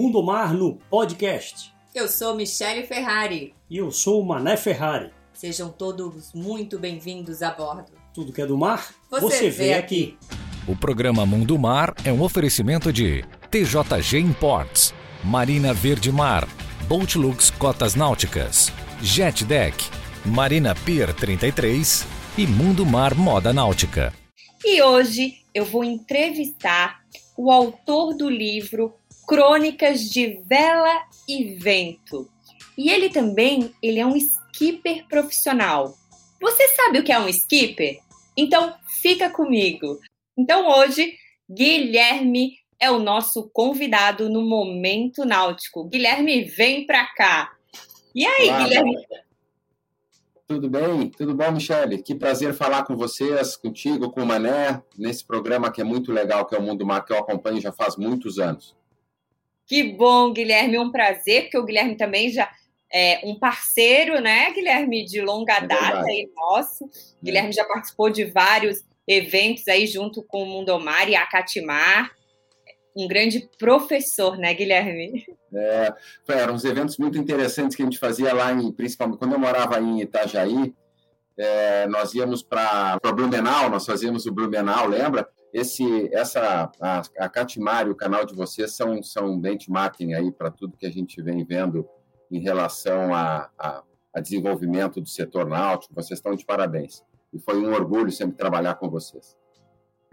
Mundo Mar no podcast. Eu sou Michele Ferrari. E eu sou o Mané Ferrari. Sejam todos muito bem-vindos a bordo. Tudo que é do mar, Você você, vê vê aqui. aqui. O programa Mundo Mar é um oferecimento de TJG Imports, Marina Verde Mar, Boatlux Cotas Náuticas, Jet Deck, Marina Pier 33 e Mundo Mar Moda Náutica. E hoje eu vou entrevistar o autor do livro Crônicas de Vela e Vento. E ele também, ele é um skipper profissional. Você sabe o que é um skipper? Então fica comigo. Então hoje Guilherme é o nosso convidado no Momento Náutico. Guilherme, vem pra cá. E aí, Olá, Guilherme? Tudo bem? Tudo bom, Michele? Que prazer falar com vocês, contigo, com o Mané, nesse programa que é muito legal, que é o Mundo Mar, que eu acompanho já faz muitos anos. Que bom, Guilherme, um prazer, porque o Guilherme também já é um parceiro, né, Guilherme, de longa É data aí nosso. Guilherme já participou de vários eventos aí junto com o Mundomar e a Catimar. Um grande professor, né, Guilherme? É, eram uns eventos muito interessantes que a gente fazia lá, em, principalmente quando eu morava em Itajaí, é, nós íamos para Blumenau, nós fazíamos o Blumenau, lembra? Esse, essa, a, a Catimar e o canal de vocês são, são benchmarking aí para tudo que a gente vem vendo em relação a, a, a desenvolvimento do setor náutico. Vocês estão de parabéns. E foi um orgulho sempre trabalhar com vocês.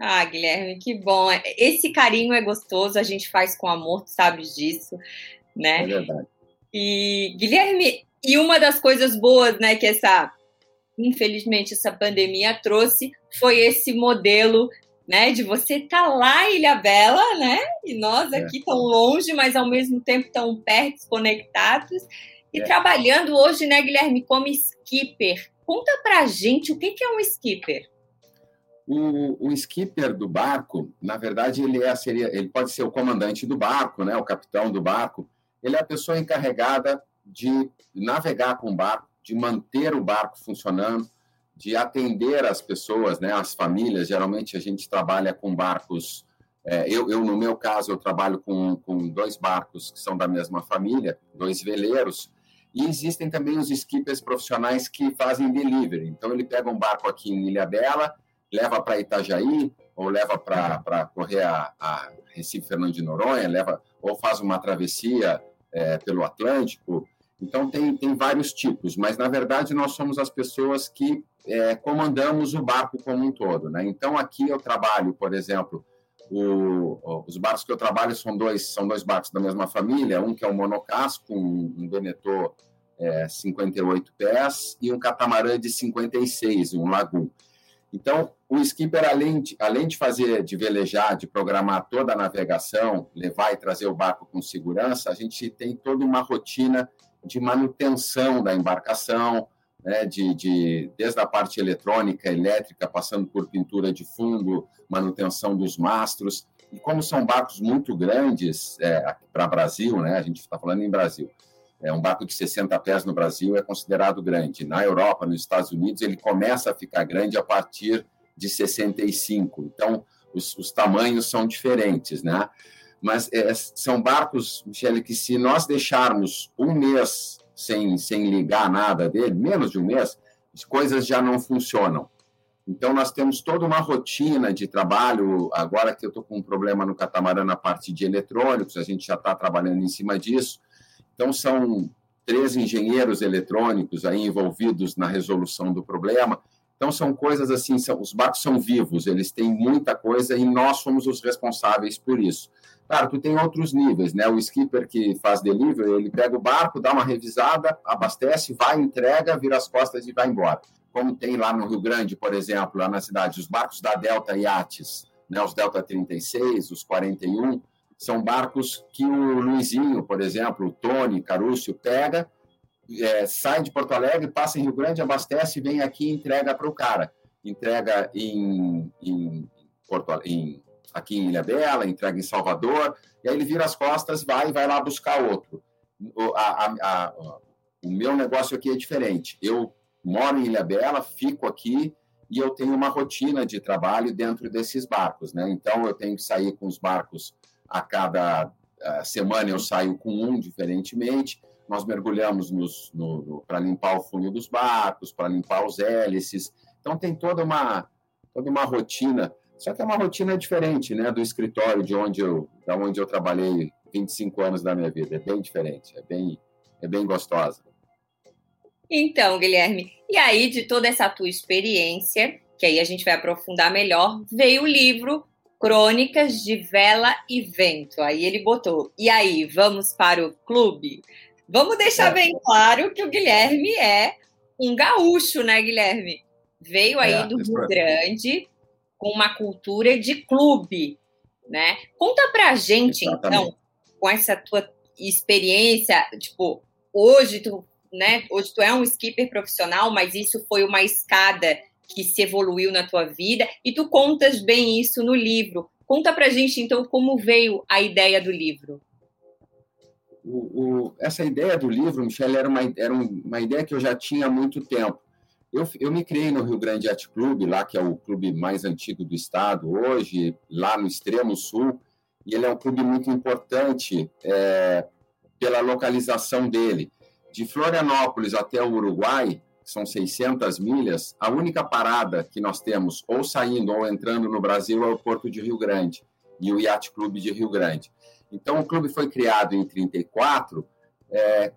Ah, Guilherme, que bom. Esse carinho é gostoso, a gente faz com amor, tu sabes disso, né? É verdade. E Guilherme, e uma das coisas boas, né, que essa, infelizmente, essa pandemia trouxe foi esse modelo, né, de você estar lá em Ilha Bela, né, e nós É. aqui tão longe, mas ao mesmo tempo tão perto, conectados, e É. trabalhando hoje, né, Guilherme, como skipper. Conta pra gente o que que é um skipper. O, o skipper do barco, na verdade, ele, é, seria, ele pode ser o comandante do barco, né, o capitão do barco. Ele é a pessoa encarregada de navegar com o barco, de manter o barco funcionando, de atender as pessoas, né, as famílias. Geralmente a gente trabalha com barcos. é, eu, eu, no meu caso, eu trabalho com, com dois barcos que são da mesma família, dois veleiros. E existem também os skippers profissionais que fazem delivery. Então, ele pega um barco aqui em Ilha Bela, leva para Itajaí, ou leva para correr a, a Recife Fernando de Noronha, leva, ou faz uma travessia é, pelo Atlântico. Então, tem, tem vários tipos, mas na verdade nós somos as pessoas que é, comandamos o barco como um todo. Né? Então, aqui eu trabalho, por exemplo, o, os barcos que eu trabalho são dois, são dois barcos da mesma família, um que é um monocasco, um, um é, 58 pés, e um catamarã de 56, um Lagoon. Então, o skipper, além de, além de fazer, de velejar, de programar toda a navegação, levar e trazer o barco com segurança, a gente tem toda uma rotina de manutenção da embarcação, né, de, de, desde a parte eletrônica, elétrica, passando por pintura de fundo, manutenção dos mastros. E como são barcos muito grandes é, para Brasil, né, a gente está falando em Brasil, é um barco de 60 pés no Brasil é considerado grande. Na Europa, nos Estados Unidos, ele começa a ficar grande a partir de 65. Então, os, os tamanhos são diferentes, né? Mas é, são barcos, Michele, que se nós deixarmos um mês sem, sem ligar nada dele, menos de um mês, as coisas já não funcionam. Então, nós temos toda uma rotina de trabalho. Agora que eu estou com um problema no catamarã na parte de eletrônicos, a gente já está trabalhando em cima disso. Então, são três engenheiros eletrônicos aí envolvidos na resolução do problema. Então, são coisas assim, são, os barcos são vivos, eles têm muita coisa e nós somos os responsáveis por isso. Claro, tu tem outros níveis, né? O skipper que faz delivery, ele pega o barco, dá uma revisada, abastece, vai, entrega, vira as costas e vai embora. Como tem lá no Rio Grande, por exemplo, lá na cidade, os barcos da Delta Yachts, né? os Delta 36, os 41, são barcos que o Luizinho, por exemplo, o Tony, Carúcio, pega, é, sai de Porto Alegre, passa em Rio Grande, abastece, vem aqui e entrega para o cara. Entrega em, em, Porto, em, aqui em Ilha Bela, entrega em Salvador, e aí ele vira as costas, vai vai lá buscar outro. O, a, a, a, o meu negócio aqui é diferente. Eu moro em Ilha Bela, fico aqui e eu tenho uma rotina de trabalho dentro desses barcos, né? Então eu tenho que sair com os barcos a cada semana eu saio com um, diferentemente. Nós mergulhamos para limpar o fundo dos barcos, para limpar os hélices. Então, tem toda uma, toda uma rotina. Só que é uma rotina diferente né, do escritório de onde eu, da onde eu trabalhei 25 anos da minha vida. É bem diferente, é bem, é bem gostosa. Então, Guilherme, e aí de toda essa tua experiência, que aí a gente vai aprofundar melhor, veio o livro Crônicas de Vela e Vento. Aí ele botou. E aí, vamos para o clube? Vamos deixar é. bem claro que o Guilherme é um gaúcho, né, Guilherme? Veio aí é, do Rio Grande com uma cultura de clube, né? Conta pra gente, Exatamente. então, com essa tua experiência, tipo, hoje tu, né, hoje tu é um skipper profissional, mas isso foi uma escada que se evoluiu na tua vida e tu contas bem isso no livro. Conta pra gente então como veio a ideia do livro. O, o, essa ideia do livro, Michelle, era uma, era uma ideia que eu já tinha há muito tempo. Eu, eu me criei no Rio Grande Yacht Club, lá que é o clube mais antigo do estado hoje, lá no extremo sul, e ele é um clube muito importante é, pela localização dele. De Florianópolis até o Uruguai, são 600 milhas, a única parada que nós temos, ou saindo ou entrando no Brasil, é o Porto de Rio Grande e o Yacht Clube de Rio Grande. Então, o clube foi criado em 34, é,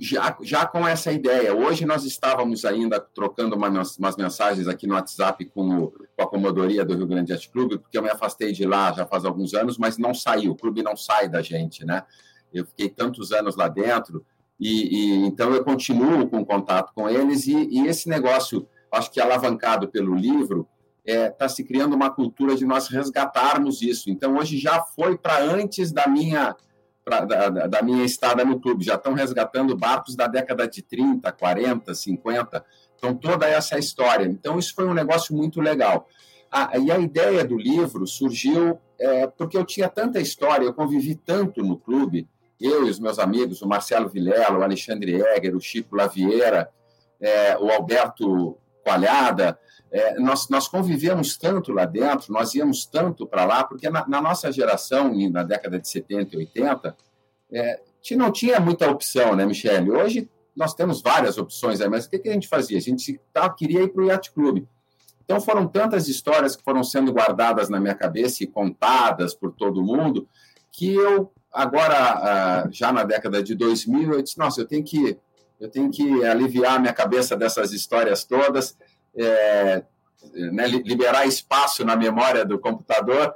já, já com essa ideia. Hoje nós estávamos ainda trocando uma, umas mensagens aqui no WhatsApp com, o, com a Comodoria do Rio Grande Yacht Clube, porque eu me afastei de lá já faz alguns anos, mas não saiu, o clube não sai da gente, né? Eu fiquei tantos anos lá dentro, e, e, então eu continuo com contato com eles e, e esse negócio, acho que alavancado pelo livro, está é, tá se criando uma cultura de nós resgatarmos isso. Então hoje já foi para antes da minha pra, da, da, minha estada no clube, já estão resgatando barcos da década de 30, 40, 50. Então toda essa história. Então isso foi um negócio muito legal. Ah, e a ideia do livro surgiu é, porque eu tinha tanta história, eu convivi tanto no clube eu e os meus amigos, o Marcelo Vilela, o Alexandre Egger, o Chico Lavieira, é, o Alberto Coalhada, é, nós, nós convivemos tanto lá dentro, nós íamos tanto para lá, porque na, na, nossa geração, na década de 70 e 80, é, não tinha muita opção, né, Michele? Hoje nós temos várias opções, aí, mas o que, que a gente fazia? A gente tá, queria ir para o Yacht Club. Então foram tantas histórias que foram sendo guardadas na minha cabeça e contadas por todo mundo, que eu Agora, ah, já na década de 2000, eu disse, nossa, eu tenho que, eu tenho que aliviar minha cabeça dessas histórias todas, é, né, liberar espaço na memória do computador.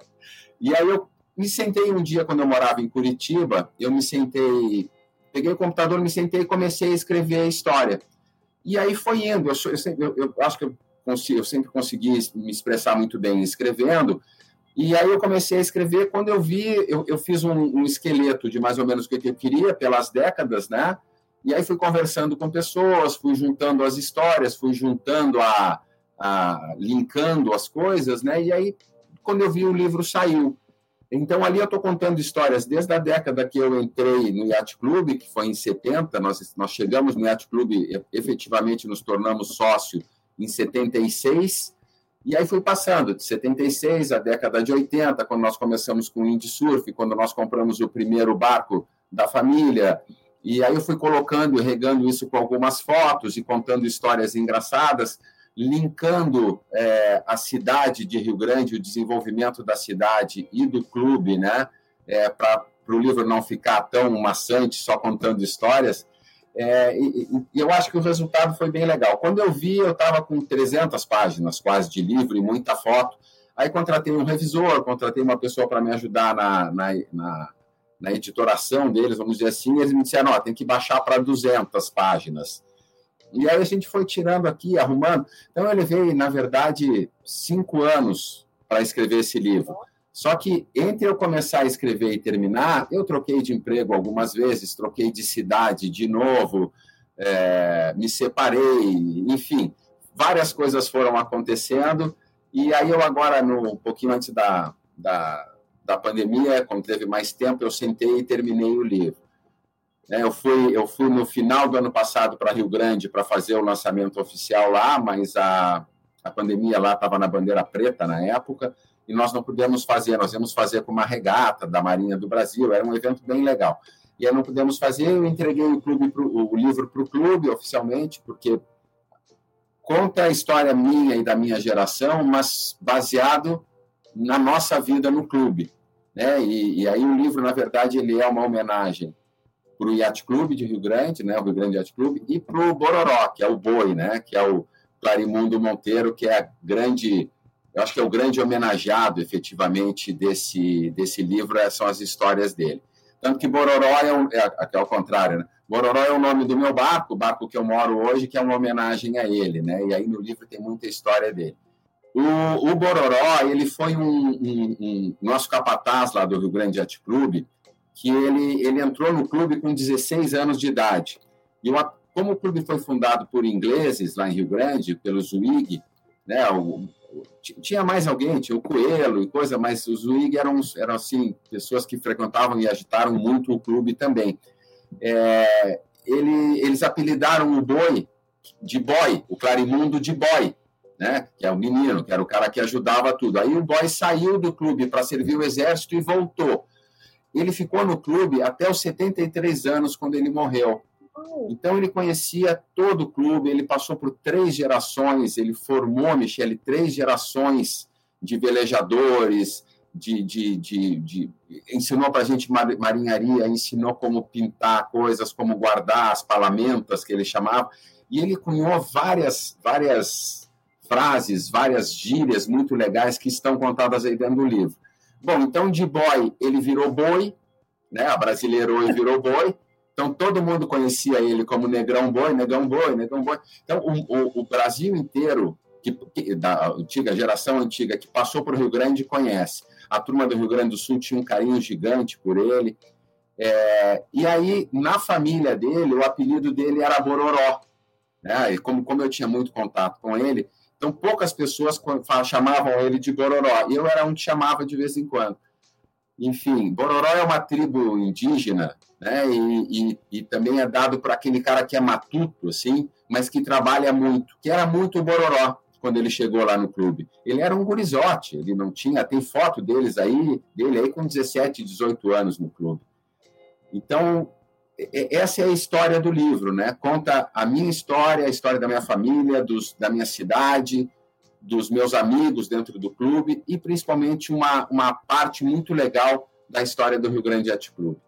E aí eu me sentei um dia, quando eu morava em Curitiba, eu me sentei, peguei o computador, me sentei e comecei a escrever a história. E aí foi indo, eu, eu, eu, eu acho que eu, consigo, eu sempre consegui me expressar muito bem escrevendo, e aí eu comecei a escrever. Quando eu vi, eu, eu fiz um, um, esqueleto de mais ou menos o que eu queria pelas décadas, né? E aí fui conversando com pessoas, fui juntando as histórias, fui juntando a, a linkando as coisas, né? E aí quando eu vi o livro saiu. Então ali eu estou contando histórias desde a década que eu entrei no Yacht Club, que foi em 70, nós, nós chegamos no Yacht Club, efetivamente nos tornamos sócio em 76, e aí foi passando, de 76 à década de 80, quando nós começamos com o windsurf, quando nós compramos o primeiro barco da família. E aí eu fui colocando e regando isso com algumas fotos e contando histórias engraçadas, linkando é, a cidade de Rio Grande, o desenvolvimento da cidade e do clube, né? É, Para o livro não ficar tão maçante, só contando histórias. É, e, e, eu acho que o resultado foi bem legal. Quando eu vi, eu estava com 300 páginas quase de livro e muita foto. Aí contratei um revisor, contratei uma pessoa para me ajudar na, na, na, na, editoração deles, vamos dizer assim. Eles me disseram: ó, tem que baixar para 200 páginas. E aí a gente foi tirando aqui, arrumando. Então eu levei, na verdade, cinco anos para escrever esse livro. Só que entre eu começar a escrever e terminar, eu troquei de emprego algumas vezes, troquei de cidade de novo, é, me separei, enfim, várias coisas foram acontecendo. E aí eu agora, no, um pouquinho antes da, da, da pandemia, quando teve mais tempo, eu sentei e terminei o livro. É, eu fui, eu fui no final do ano passado para Rio Grande para fazer o lançamento oficial lá, mas a, a pandemia lá estava na bandeira preta na época, e nós não pudemos fazer, nós íamos fazer com uma regata da Marinha do Brasil, era um evento bem legal. E aí não pudemos fazer, eu entreguei o, clube pro, o livro para o clube oficialmente, porque conta a história minha e da minha geração, mas baseado na nossa vida no clube. Né? E, e aí o livro, na verdade, ele é uma homenagem para o Yacht Clube de Rio Grande, né, o Rio Grande Yacht Clube, e para o Bororó, que é o boi, né, que é o Clarimundo Monteiro, que é a grande, eu acho que é o grande homenageado, efetivamente, desse, desse livro, é, são as histórias dele. Tanto que Bororó é, um, é, é ao contrário, né? Bororó é o nome do meu barco, o barco que eu moro hoje, que é uma homenagem a ele, né? E aí no livro tem muita história dele. O, o Bororó, ele foi um, um, um, nosso capataz lá do Rio Grande Yacht Clube, que ele, ele entrou no clube com 16 anos de idade. E uma, como o clube foi fundado por ingleses lá em Rio Grande, pelo Zwig, né, o, tinha mais alguém, tinha o Coelho e coisa, mas os Zwig eram, eram assim, pessoas que frequentavam e agitaram muito o clube também. É, ele, eles apelidaram o boi de boy, o Clarimundo de boy, né? que é o menino, que era o cara que ajudava tudo. Aí o boy saiu do clube para servir o exército e voltou. Ele ficou no clube até os 73 anos, quando ele morreu. Então, ele conhecia todo o clube, ele passou por três gerações, ele formou, Michele, três gerações de velejadores, de, de, de, de ensinou para a gente marinharia, ensinou como pintar coisas, como guardar as palamentas, que ele chamava, e ele cunhou várias, várias frases, várias gírias muito legais que estão contadas aí dentro do livro. Bom, então de boy ele virou boi, né? Abrasileirou e virou boi. Então todo mundo conhecia ele como Negrão Boi, Negão Boi, Negão Boi. Então o, o, o Brasil inteiro, que, que, da antiga geração antiga que passou por Rio Grande conhece. A turma do Rio Grande do Sul tinha um carinho gigante por ele. É, e aí, na família dele, o apelido dele era Bororó. Né? E como, como eu tinha muito contato com ele, então, poucas pessoas chamavam ele de Bororó. Eu era um que chamava de vez em quando. Enfim, Bororó é uma tribo indígena, né? E, e, e também é dado para aquele cara que é matuto, assim, mas que trabalha muito, que era muito Bororó quando ele chegou lá no clube. Ele era um gurizote, ele não tinha, tem foto deles aí, dele aí com 17, 18 anos no clube. Então, essa é a história do livro, né? Conta a minha história, a história da minha família, dos, da minha cidade, dos meus amigos dentro do clube e principalmente uma, uma parte muito legal da história do Rio Grande Yacht Clube.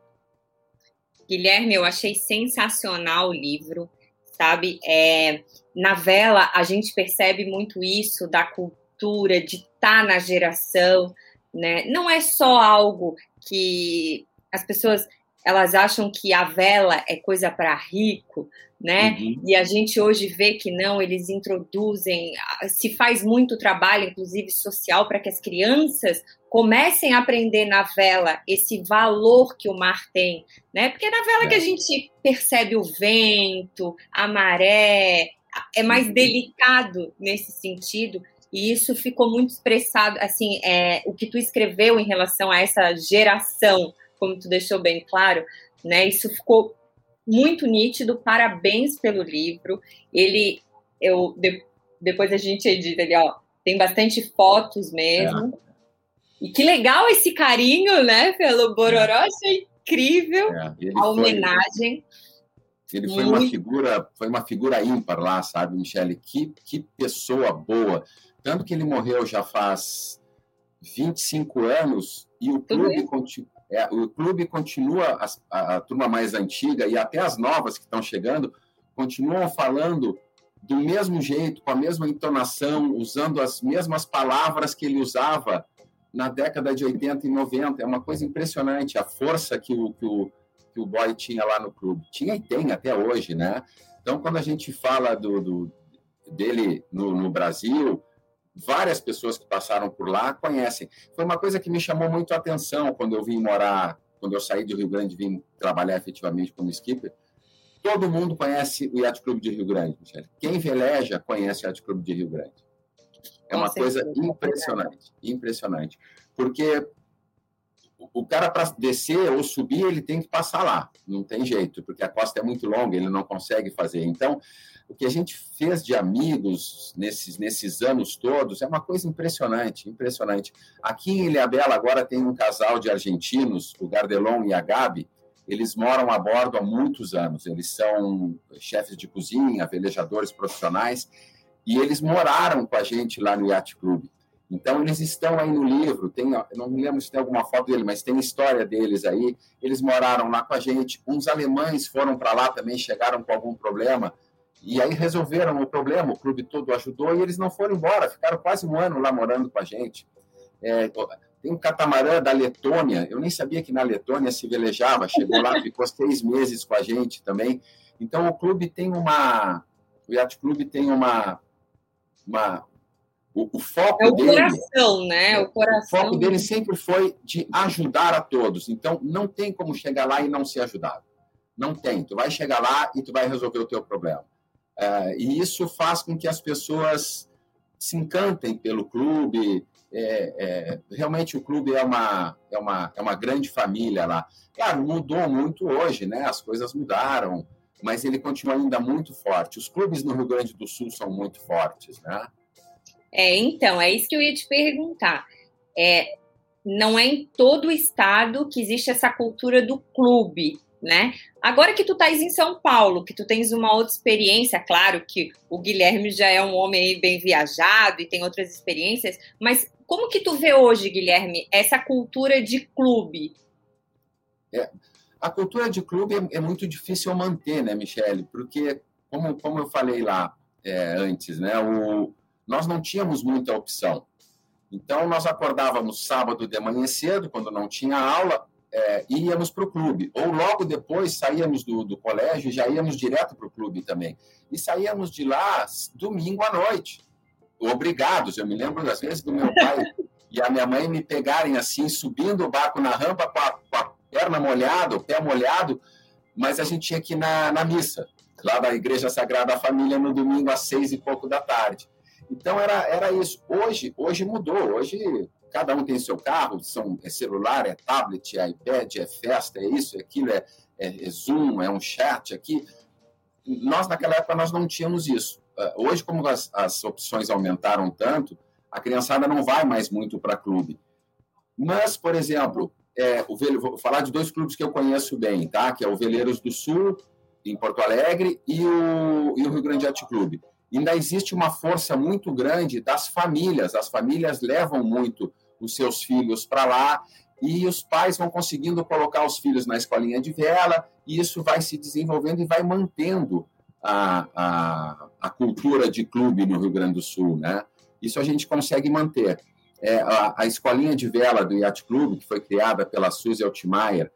Guilherme, eu achei sensacional o livro, sabe? É, na vela a gente percebe muito isso da cultura de estar tá na geração, né? Não é só algo que as pessoas elas acham que a vela é coisa para rico, né? Uhum. E a gente hoje vê que não, eles introduzem, se faz muito trabalho, inclusive social, para que as crianças comecem a aprender na vela esse valor que o mar tem, né? Porque é na vela é. que a gente percebe o vento, a maré, é mais uhum. delicado nesse sentido. E isso ficou muito expressado, assim, é, o que tu escreveu em relação a essa geração como tu deixou bem claro, né? Isso ficou muito nítido. Parabéns pelo livro. Ele, eu de, depois a gente edita ele, ó, tem bastante fotos mesmo. É. E que legal esse carinho, né, pelo Bororó, é. achei incrível é. a homenagem. Foi, ele foi uma figura, foi uma figura ímpar lá, sabe, Michele? Que, que pessoa boa. Tanto que ele morreu já faz 25 anos e o clube continua é, o clube continua, a, a, turma mais antiga e até as novas que estão chegando, continuam falando do mesmo jeito, com a mesma entonação, usando as mesmas palavras que ele usava na década de 80 e 90. É uma coisa impressionante a força que o, que o, que o boy tinha lá no clube. Tinha e tem até hoje, né? Então, quando a gente fala do, do dele no, no Brasil, várias pessoas que passaram por lá conhecem. Foi uma coisa que me chamou muito a atenção quando eu vim morar, quando eu saí do Rio Grande e vim trabalhar efetivamente como skipper. Todo mundo conhece o Yacht Clube de Rio Grande, Michele. Quem veleja conhece o Yacht Clube de Rio Grande. É uma coisa impressionante, impressionante. Porque o cara para descer ou subir, ele tem que passar lá, não tem jeito, porque a costa é muito longa, ele não consegue fazer. Então, o que a gente fez de amigos nesses, nesses anos todos é uma coisa impressionante, impressionante. Aqui em Ilhabela agora tem um casal de argentinos, o Gardelon e a Gabi, eles moram a bordo há muitos anos, eles são chefes de cozinha, velejadores profissionais, e eles moraram com a gente lá no Yacht Club. Então, eles estão aí no livro, tem, não me lembro se tem alguma foto dele, mas tem história deles aí. Eles moraram lá com a gente. Uns alemães foram para lá também, chegaram com algum problema, e aí resolveram o problema, o clube todo ajudou, e eles não foram embora, ficaram quase um ano lá morando com a gente. É, tem um catamarã da Letônia, eu nem sabia que na Letônia se velejava, chegou lá, ficou seis meses com a gente também. Então, o clube tem uma. O Yacht Clube tem uma, uma, o, o foco é o dele, coração, né? O coração. O foco dele sempre foi de ajudar a todos. Então, não tem como chegar lá e não ser ajudado. Não tem. Tu vai chegar lá e tu vai resolver o teu problema. É, e isso faz com que as pessoas se encantem pelo clube. É, é, realmente o clube é uma, é, uma, é uma grande família lá. Claro, mudou muito hoje, né? As coisas mudaram, mas ele continua ainda muito forte. Os clubes no Rio Grande do Sul são muito fortes, né? É, então, é isso que eu ia te perguntar. É, não é em todo o estado que existe essa cultura do clube, né? Agora que tu estás em São Paulo, que tu tens uma outra experiência, claro que o Guilherme já é um homem bem viajado e tem outras experiências, mas como que tu vê hoje, Guilherme, essa cultura de clube? É, a cultura de clube é, é, muito difícil manter, né, Michele? Porque, como, como eu falei lá é, antes, né, o, nós não tínhamos muita opção. Então, nós acordávamos sábado de manhã cedo, quando não tinha aula, é, íamos para o clube. Ou logo depois saíamos do, do colégio e já íamos direto para o clube também. E saíamos de lá domingo à noite, obrigados. Eu me lembro das vezes do meu pai e a minha mãe me pegarem assim, subindo o barco na rampa com a, com a perna molhada, o pé molhado, mas a gente tinha que ir na, na missa, lá da Igreja Sagrada Família, no domingo às seis e pouco da tarde. Então era, era isso. Hoje, hoje mudou. Hoje cada um tem seu carro, são, é celular, é tablet, é iPad, é festa, é isso, é aquilo, é, é, é Zoom, é um chat aqui. Nós, naquela época, nós não tínhamos isso. Ah, hoje, como as, as opções aumentaram tanto, a criançada não vai mais muito para clube. Mas, por exemplo, é, o, vou falar de dois clubes que eu conheço bem, tá? que é o Veleiros do Sul, em Porto Alegre, e o, e o Rio Grande Yacht Clube ainda existe uma força muito grande das famílias. As famílias levam muito os seus filhos para lá e os pais vão conseguindo colocar os filhos na escolinha de vela e isso vai se desenvolvendo e vai mantendo a, a, a cultura de clube no Rio Grande do Sul, né? Isso a gente consegue manter. É, a, a, escolinha de vela do Yacht Clube, que foi criada pela Suzy Altmaier,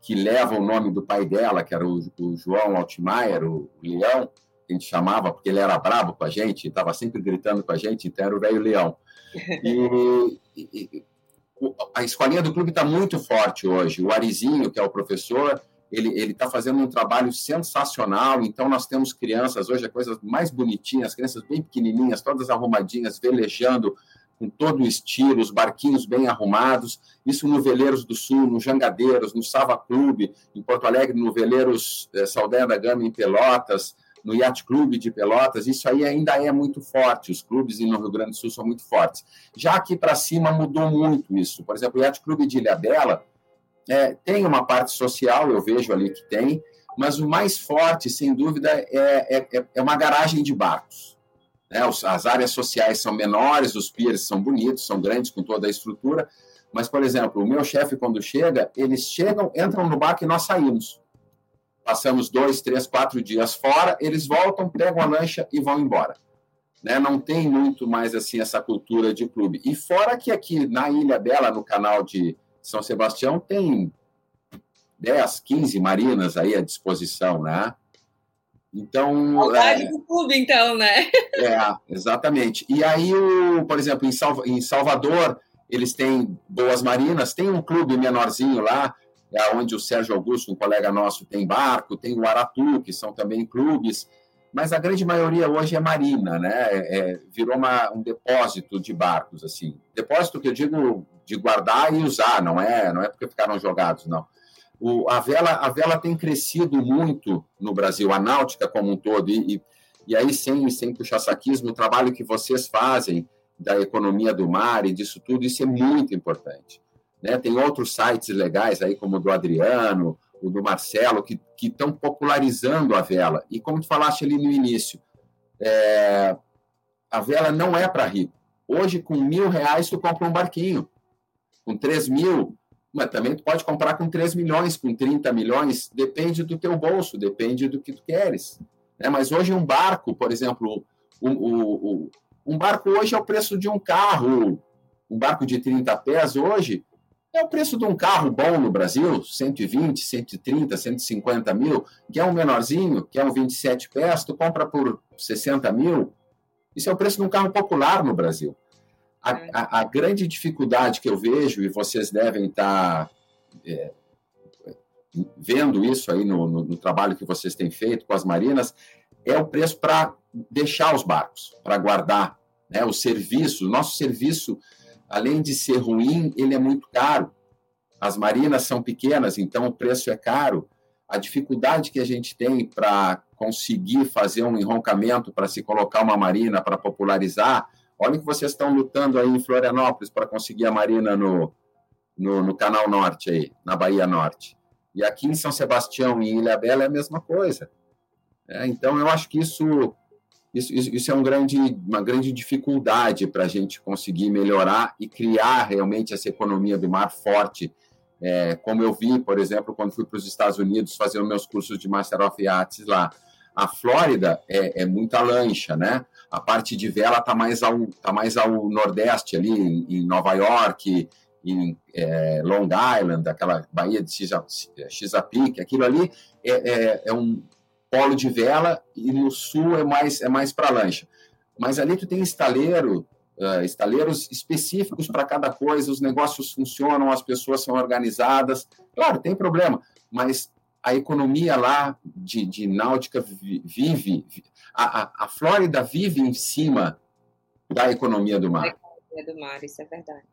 que leva o nome do pai dela, que era o, o João Altmaier, o, o Leão, a gente chamava, porque ele era brabo com a gente, estava sempre gritando com a gente, então era o velho leão. E, e, a escolinha do clube está muito forte hoje. O Arizinho, que é o professor, ele está fazendo um trabalho sensacional. Então, nós temos crianças hoje, a coisa mais bonitinha, as crianças bem pequenininhas, todas arrumadinhas, velejando com todo o estilo, os barquinhos bem arrumados. Isso no Veleiros do Sul, no Jangadeiros, no Sava Clube, em Porto Alegre, no Veleiros eh, Saldanha da Gama, em Pelotas no Yacht Clube de Pelotas, isso aí ainda é muito forte. Os clubes no Rio Grande do Sul são muito fortes. Já aqui para cima mudou muito isso. Por exemplo, o Yacht Clube de Ilhabela é, tem uma parte social, eu vejo ali que tem, mas o mais forte, sem dúvida, é, é, é uma garagem de barcos. Né? As áreas sociais são menores, os piers são bonitos, são grandes com toda a estrutura, mas, por exemplo, o meu chefe, quando chega, eles chegam, entram no barco e nós saímos passamos dois, três, quatro dias fora, eles voltam, pegam a lancha e vão embora. Né? Não tem muito mais assim essa cultura de clube. E fora que aqui na Ilha Bela, no canal de São Sebastião, tem 10, 15 marinas aí à disposição, né? Então. Saudade é, do clube, então, né? É, exatamente. E aí, o, por exemplo, em, Salva, em Salvador, eles têm boas marinas, tem um clube menorzinho lá, é onde o Sérgio Augusto, um colega nosso, tem barco, tem o Aratu, que são também clubes, mas a grande maioria hoje é marina, né? É, virou uma, um depósito de barcos, assim. Depósito que eu digo de guardar e usar, não é, não é porque ficaram jogados, não. O, a, vela, a vela tem crescido muito no Brasil, a náutica como um todo, e, e, e aí, sem, sem puxar saquismo, o trabalho que vocês fazem da economia do mar e disso tudo, isso é muito importante. Né? Tem outros sites legais aí, como o do Adriano, o do Marcelo, que estão popularizando a vela. E como tu falaste ali no início, é, a vela não é para rico. Hoje, com mil reais, tu compra um barquinho. Com três mil, mas também tu pode comprar com 3 milhões, com 30 milhões, depende do teu bolso, depende do que tu queres. É, mas hoje um barco, por exemplo, um, um, um barco hoje é o preço de um carro, um barco de 30 pés hoje é o preço de um carro bom no Brasil, 120, 130, 150 mil, que é um menorzinho, que é um 27 pés, tu compra por 60 mil. Isso é o preço de um carro popular no Brasil. A, é. a, a, grande dificuldade que eu vejo, e vocês devem estar é, vendo isso aí no, no, no, trabalho que vocês têm feito com as marinas, é o preço para deixar os barcos, para guardar né, o serviço. O nosso serviço, além de ser ruim, ele é muito caro. As marinas são pequenas, então o preço é caro. A dificuldade que a gente tem para conseguir fazer um enroncamento, para se colocar uma marina, para popularizar, Olha que vocês estão lutando aí em Florianópolis para conseguir a Marina no, no, no, Canal Norte aí, na Bahia Norte. E aqui em São Sebastião e Ilha Bela é a mesma coisa. É, então, eu acho que isso, isso, isso é um grande, uma grande dificuldade para a gente conseguir melhorar e criar realmente essa economia do mar forte. É, como eu vi, por exemplo, quando fui para os Estados Unidos fazer meus cursos de Master of Yachts lá. A Flórida é, é muita lancha, né? A parte de vela está mais, ao, tá mais ao nordeste, ali em, em Nova York, em é, Long Island, aquela baía de Chesapeake, aquilo ali é, é, é, um polo de vela e no sul é mais, é mais para lancha. Mas ali tu tem estaleiro, uh, estaleiros específicos para cada coisa, os negócios funcionam, as pessoas são organizadas. Claro, tem problema, mas a economia lá de, de náutica vive, a, a, a, Flórida vive em cima da economia do mar. Da economia do mar, isso é verdade.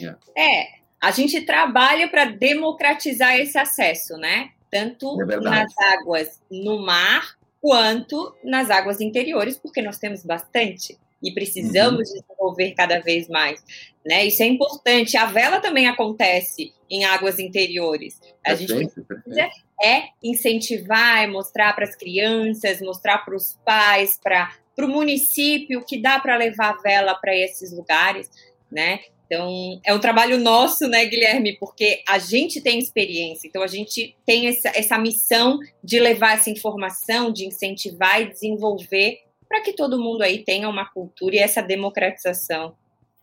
Yeah. É, a gente trabalha para democratizar esse acesso, né? Tanto é nas águas no mar quanto nas águas interiores, porque nós temos bastante e precisamos uhum. desenvolver cada vez mais. Né? Isso é importante. A vela também acontece em águas interiores. A perfeito, gente precisa é incentivar, é mostrar para as crianças, mostrar para os pais, para o município que dá para levar a vela para esses lugares, né? Então, é um trabalho nosso, né, Guilherme? Porque a gente tem experiência, então a gente tem essa, essa missão de levar essa informação, de incentivar e desenvolver para que todo mundo aí tenha uma cultura e essa democratização.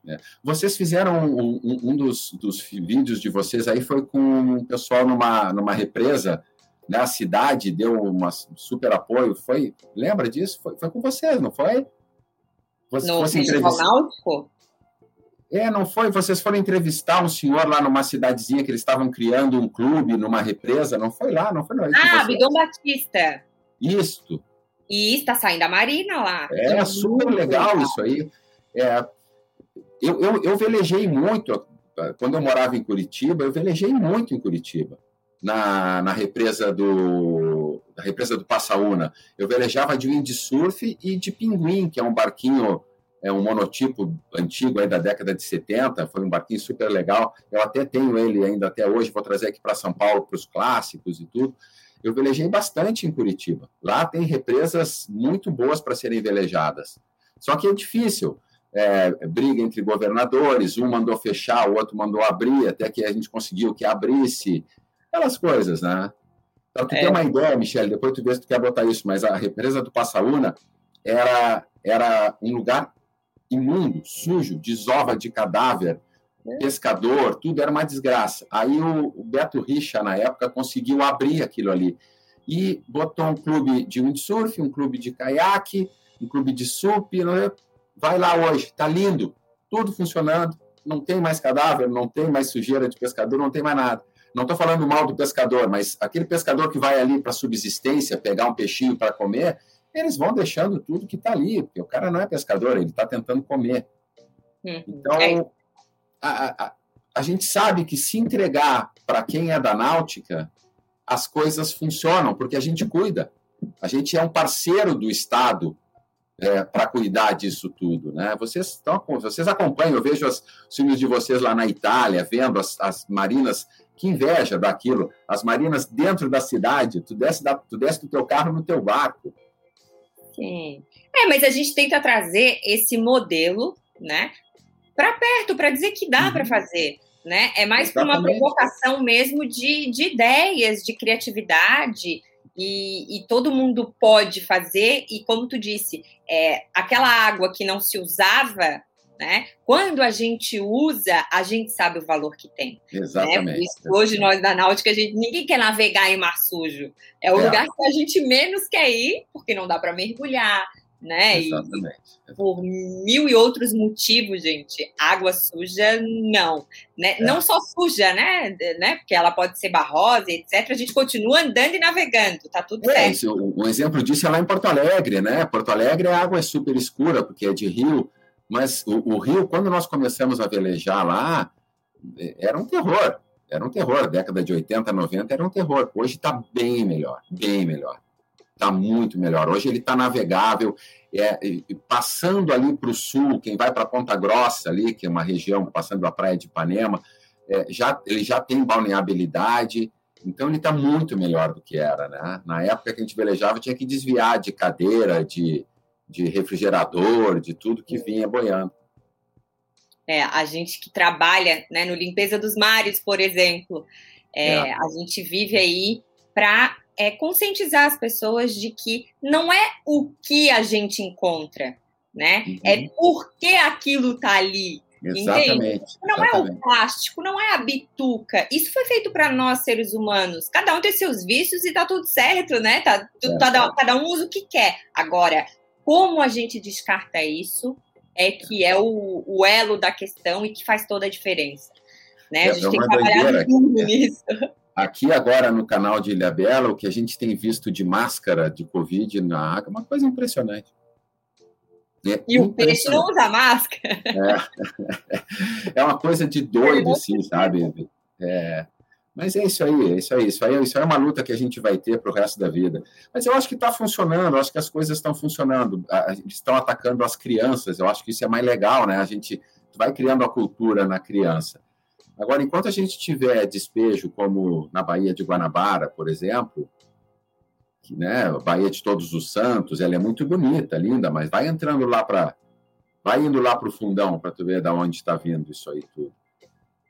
É. Vocês fizeram um, um, um dos, dos, vídeos de vocês aí foi com o pessoal numa, numa represa, né? A cidade deu um super apoio. Foi, lembra disso? Foi, foi com vocês, não foi? Você no Festival Náutico? É, não foi? Vocês foram entrevistar um senhor lá numa cidadezinha que eles estavam criando um clube numa represa, não foi lá? Não foi não, Ah, Bidon Batista. Isto. E está saindo a Marina lá. É, é super legal, legal, isso aí. É, eu, eu, eu velejei muito, quando eu morava em Curitiba, eu velejei muito em Curitiba, na, na represa do na represa do Passaúna. Eu velejava de windsurf e de pinguim, que é um barquinho, é um monotipo antigo aí da década de 70, foi um barquinho super legal. Eu até tenho ele ainda até hoje, vou trazer aqui para São Paulo para os clássicos e tudo eu velejei bastante em Curitiba. Lá tem represas muito boas para serem velejadas. Só que é difícil. É, briga entre governadores, um mandou fechar, o outro mandou abrir, até que a gente conseguiu que abrisse. Aquelas coisas, né? Para tu é. ter uma ideia, Michele, depois tu vê se tu quer botar isso, mas a represa do Passaúna era, era um lugar imundo, sujo, desova de cadáver, é. pescador, tudo era uma desgraça. Aí o, o, Beto Richa, na época, conseguiu abrir aquilo ali. E botou um clube de windsurf, um clube de caiaque, um clube de sup. Vai lá hoje, está lindo, tudo funcionando, não tem mais cadáver, não tem mais sujeira de pescador, não tem mais nada. Não estou falando mal do pescador, mas aquele pescador que vai ali para subsistência, pegar um peixinho para comer, eles vão deixando tudo que está ali, porque o cara não é pescador, ele está tentando comer. Uhum. Então, é a, a, a gente sabe que se entregar para quem é da náutica, as coisas funcionam, porque a gente cuida. A gente é um parceiro do Estado é, para cuidar disso tudo. Né? Vocês, estão, vocês acompanham, eu vejo os filmes de vocês lá na Itália, vendo as, as marinas, que inveja daquilo, as marinas dentro da cidade, tu desce, da, tu desce do teu carro no teu barco. Sim. É, mas a gente tenta trazer esse modelo, né, para perto, para dizer que dá uhum. para fazer. Né? É mais para uma provocação mesmo de, de ideias, de criatividade, e, e, todo mundo pode fazer, e como tu disse, é, aquela água que não se usava, né? Quando a gente usa, a gente sabe o valor que tem. Né? Exatamente. Né? Isso, hoje nós da Náutica, a gente, ninguém quer navegar em mar sujo. É o é. lugar que a gente menos quer ir, porque não dá para mergulhar, né? Exatamente. E por mil e outros motivos, gente. Água suja, não. Né? É. Não só suja, né? né? Porque ela pode ser barrosa, etc. A gente continua andando e navegando, tá tudo é, certo. Isso, um exemplo disso é lá em Porto Alegre, né? Porto Alegre a água é super escura, porque é de rio, mas o, o rio, quando nós começamos a velejar lá, é, era um terror. Era um terror. Década de 80, 90 era um terror. Hoje está bem melhor, bem melhor está muito melhor. Hoje ele está navegável, é, passando ali para o sul, quem vai para Ponta Grossa ali, que é uma região passando a praia de Ipanema, é, já, ele já tem balneabilidade, então ele está muito melhor do que era. Né? Na época que a gente velejava, tinha que desviar de cadeira, de, de refrigerador, de tudo que vinha boiando. É, a gente que trabalha né, no limpeza dos mares, por exemplo, é, é. a gente vive aí para é conscientizar as pessoas de que não é o que a gente encontra, né? Uhum. É por que aquilo tá ali. Exatamente. Entende? Não exatamente. é o plástico, não é a bituca. Isso foi feito para nós, seres humanos. Cada um tem seus vícios e tá tudo certo, né? Tá, é. cada, cada um usa o que quer. Agora, como a gente descarta isso é que é o, o elo da questão e que faz toda a diferença. Né? A é gente tem que trabalhar muito nisso. Aqui agora no canal de Ilha Bela, o que a gente tem visto de máscara de Covid na água é uma coisa impressionante. É e o peixe não usa máscara. É, é uma coisa de doido, assim, sabe? É, mas é isso aí, é isso aí, isso aí, isso aí é uma luta que a gente vai ter para o resto da vida. Mas eu acho que está funcionando, eu acho que as coisas estão funcionando, estão atacando as crianças, eu acho que isso é mais legal, né? A gente vai criando a cultura na criança. Agora, enquanto a gente tiver despejo, como na Baía de Guanabara, por exemplo, que, né, Baía de Todos os Santos, ela é muito bonita, linda, mas vai entrando lá para. Vai indo lá para o fundão para tu ver de onde está vindo isso aí tudo.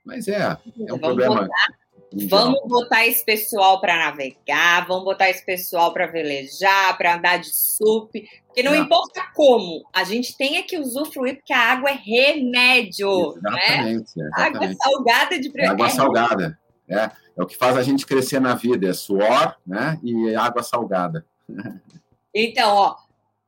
Mas é, é um Vamos problema. Botar Vamos botar esse pessoal para navegar, vamos botar esse pessoal para velejar, para andar de sup, porque não, não, importa como, a gente tem que usufruir, porque a água é remédio. Exatamente. Né? exatamente. Água salgada de é Água salgada. É, é o que faz a gente crescer na vida, é suor né, e água salgada. Então, ó,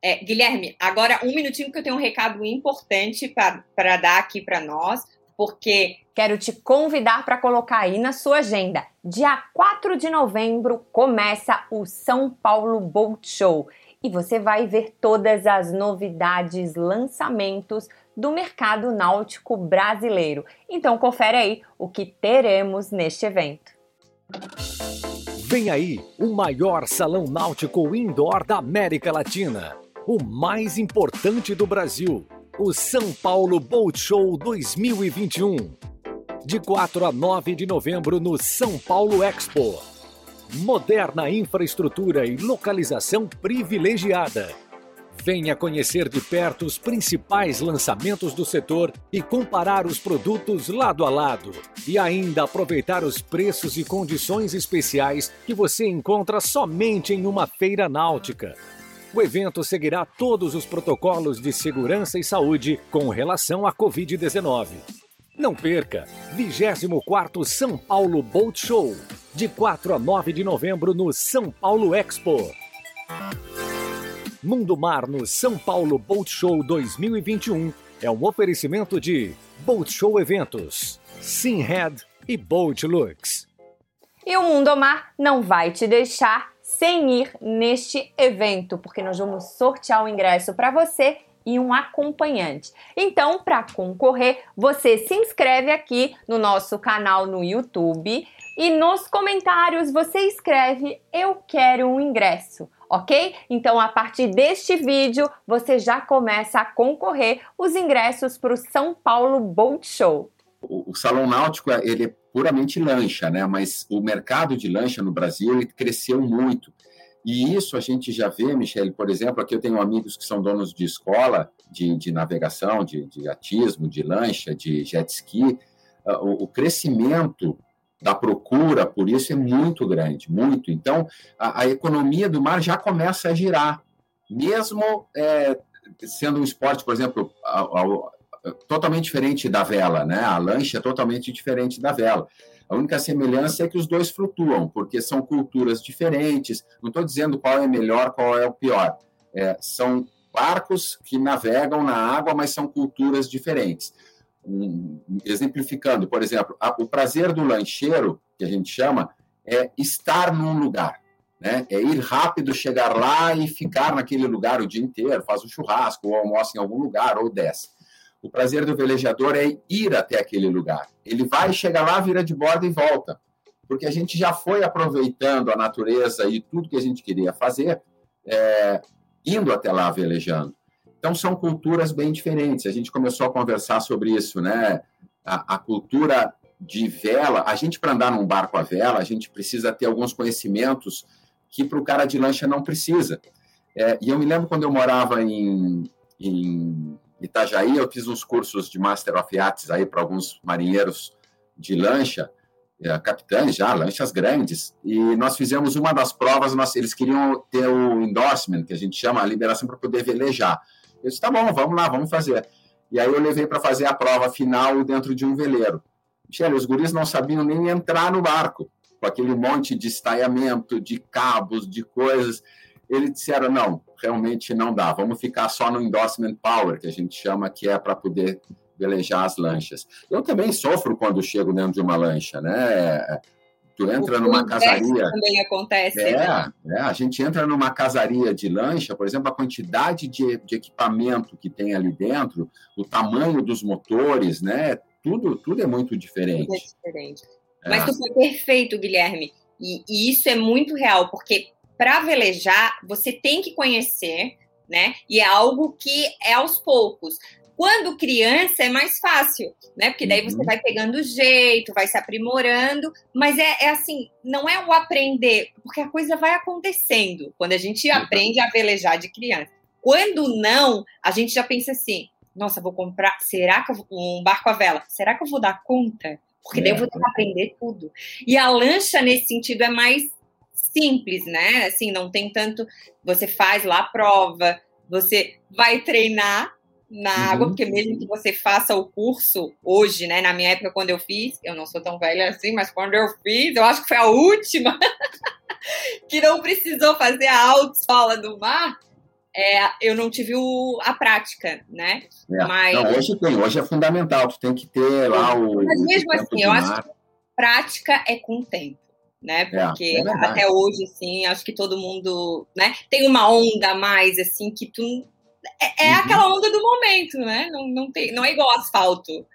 é, Guilherme, agora um minutinho que eu tenho um recado importante para dar aqui para nós porque quero te convidar para colocar aí na sua agenda. Dia 4 de novembro começa o São Paulo Boat Show e você vai ver todas as novidades, lançamentos do mercado náutico brasileiro. Então confere aí o que teremos neste evento. Vem aí o maior salão náutico indoor da América Latina, o mais importante do Brasil o São Paulo Boat Show 2021. De 4 a 9 de novembro no São Paulo Expo. Moderna infraestrutura e localização privilegiada. Venha conhecer de perto os principais lançamentos do setor e comparar os produtos lado a lado. E ainda aproveitar os preços e condições especiais que você encontra somente em uma feira náutica. O evento seguirá todos os protocolos de segurança e saúde com relação à Covid-19. Não perca! 24 São Paulo Boat Show, de 4 a 9 de novembro no São Paulo Expo. Mundo Mar no São Paulo Boat Show 2021 é um oferecimento de Boat Show Eventos, Simhead e Boat Looks. E o Mundo Mar não vai te deixar sem ir neste evento, porque nós vamos sortear o ingresso para você e um acompanhante. Então, para concorrer, você se inscreve aqui no nosso canal no YouTube e nos comentários você escreve eu quero um ingresso, ok? Então a partir deste vídeo você já começa a concorrer os ingressos para o São Paulo Boat Show. O, o salão náutico ele é puramente lancha, né? Mas o mercado de lancha no Brasil ele cresceu muito. E isso a gente já vê, Michele, por exemplo, aqui eu tenho amigos que são donos de escola de, de navegação, de, de atismo, de lancha, de jet ski. Ah, o, o crescimento da procura por isso é muito grande, muito. Então, a, a economia do mar já começa a girar, mesmo é, sendo um esporte, por exemplo, totalmente diferente da vela, né? A lancha é totalmente diferente da vela. A única semelhança é que os dois flutuam, porque são culturas diferentes. Não estou dizendo qual é melhor, qual é o pior. É, são barcos que navegam na água, mas são culturas diferentes um, exemplificando, por exemplo, a, o prazer do lancheiro, que a gente chama, é estar num lugar. Né? É ir rápido, chegar lá e ficar naquele lugar o dia inteiro, faz um churrasco, ou almoça em algum lugar, ou desce. O prazer do velejador é ir até aquele lugar. Ele vai, chega lá, vira de borda e volta. Porque a gente já foi aproveitando a natureza e tudo que a gente queria fazer, é, indo até lá velejando. Então, são culturas bem diferentes. A gente começou a conversar sobre isso, né? A, a cultura de vela, a gente, para andar num barco a vela, a gente precisa ter alguns conhecimentos que para o cara de lancha não precisa. É, e eu me lembro quando eu morava em, em Itajaí, eu fiz uns cursos de Master of Yachts aí para alguns marinheiros de lancha, é, capitães já, lanchas grandes, e nós fizemos uma das provas, nós, eles queriam ter o endorsement, que a gente chama, a liberação para poder velejar. Eu disse, tá bom, vamos lá, vamos fazer. E aí eu levei para fazer a prova final dentro de um veleiro. Michele, os guris não sabiam nem entrar no barco, com aquele monte de estaiamento, de cabos, de coisas. Eles disseram, não, realmente não dá, vamos ficar só no endorsement power, que a gente chama, que é para poder velejar as lanchas. Eu também sofro quando chego dentro de uma lancha, né? Tu entra numa casaria. Também acontece. É, né? é, a gente entra numa casaria de lancha, por exemplo, a quantidade de, de equipamento que tem ali dentro, o tamanho dos motores, né? Tudo, tudo é muito diferente. Tudo é diferente. É. Mas tu foi perfeito, Guilherme. E, e isso é muito real, porque para velejar, você tem que conhecer, né? E é algo que é aos poucos. Quando criança é mais fácil, né? Porque daí você uhum. vai pegando jeito, vai se aprimorando, mas é, é, assim, não é o aprender, porque a coisa vai acontecendo quando a gente aprende a velejar de criança. Quando não, a gente já pensa assim: nossa, vou comprar, será que eu, um barco a vela? Será que eu vou dar conta? Porque daí eu vou ter que aprender tudo. E a lancha, nesse sentido, é mais simples, né? Assim, não tem tanto. Você faz lá a prova, você vai treinar na uhum. água, porque mesmo que você faça o curso hoje, né? Na minha época, quando eu fiz, eu não sou tão velha assim, mas quando eu fiz, eu acho que foi a última que não precisou fazer a autoescola do mar. É, eu não tive o, a prática, né? É. Mas... Não, hoje tem, hoje é fundamental, tu tem que ter lá o. Mas mesmo assim, eu acho que prática é com o tempo né? Porque é, é até hoje, assim, acho que todo mundo, né? Tem uma onda a mais, assim, que tu é, é uhum. aquela onda do momento, né? Não, não, tem, não é igual asfalto.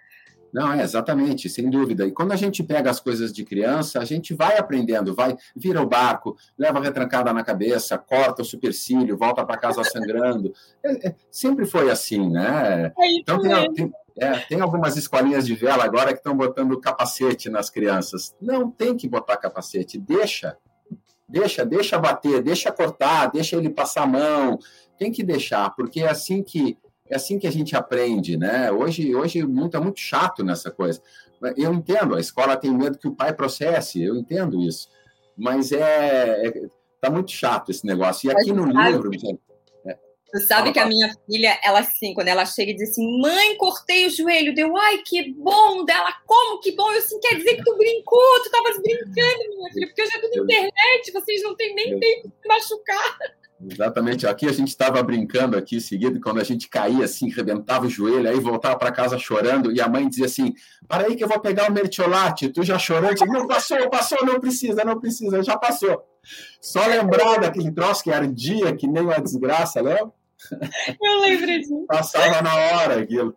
Não, é exatamente, sem dúvida. E quando a gente pega as coisas de criança, a gente vai aprendendo, vai, vira o barco, leva a retrancada na cabeça, corta o supercílio, volta para casa sangrando. É, é, sempre foi assim, né? É então tem, tem, é, tem, algumas escolinhas de vela agora que estão botando capacete nas crianças. Não tem que botar capacete, deixa. Deixa, deixa bater, deixa cortar, deixa ele passar a mão, tem que deixar, porque é assim que é assim que a gente aprende, né? Hoje, hoje o mundo está muito chato nessa coisa. Eu entendo, a escola tem medo que o pai processe, eu entendo isso, mas é, é tá muito chato esse negócio. E aqui no livro, gente, Você sabe que a minha filha, ela assim, quando ela chega e diz assim, mãe, cortei o joelho, deu, ai, que bom dela, como que bom? Eu assim, quer dizer que tu brincou, tu estavas brincando, minha filha, porque hoje é tudo internet, vocês não têm nem tempo de se machucar. Exatamente. Aqui a gente estava brincando aqui seguido, quando a gente caía assim, rebentava o joelho, aí voltava para casa chorando, e a mãe dizia assim: Para aí que eu vou pegar o mertiolate, tu já chorou? Disse, não, passou, passou, não precisa, não precisa, já passou. Só lembrar daquele troço que ardia, que nem uma desgraça, né? Eu lembro disso. Passava na hora aquilo.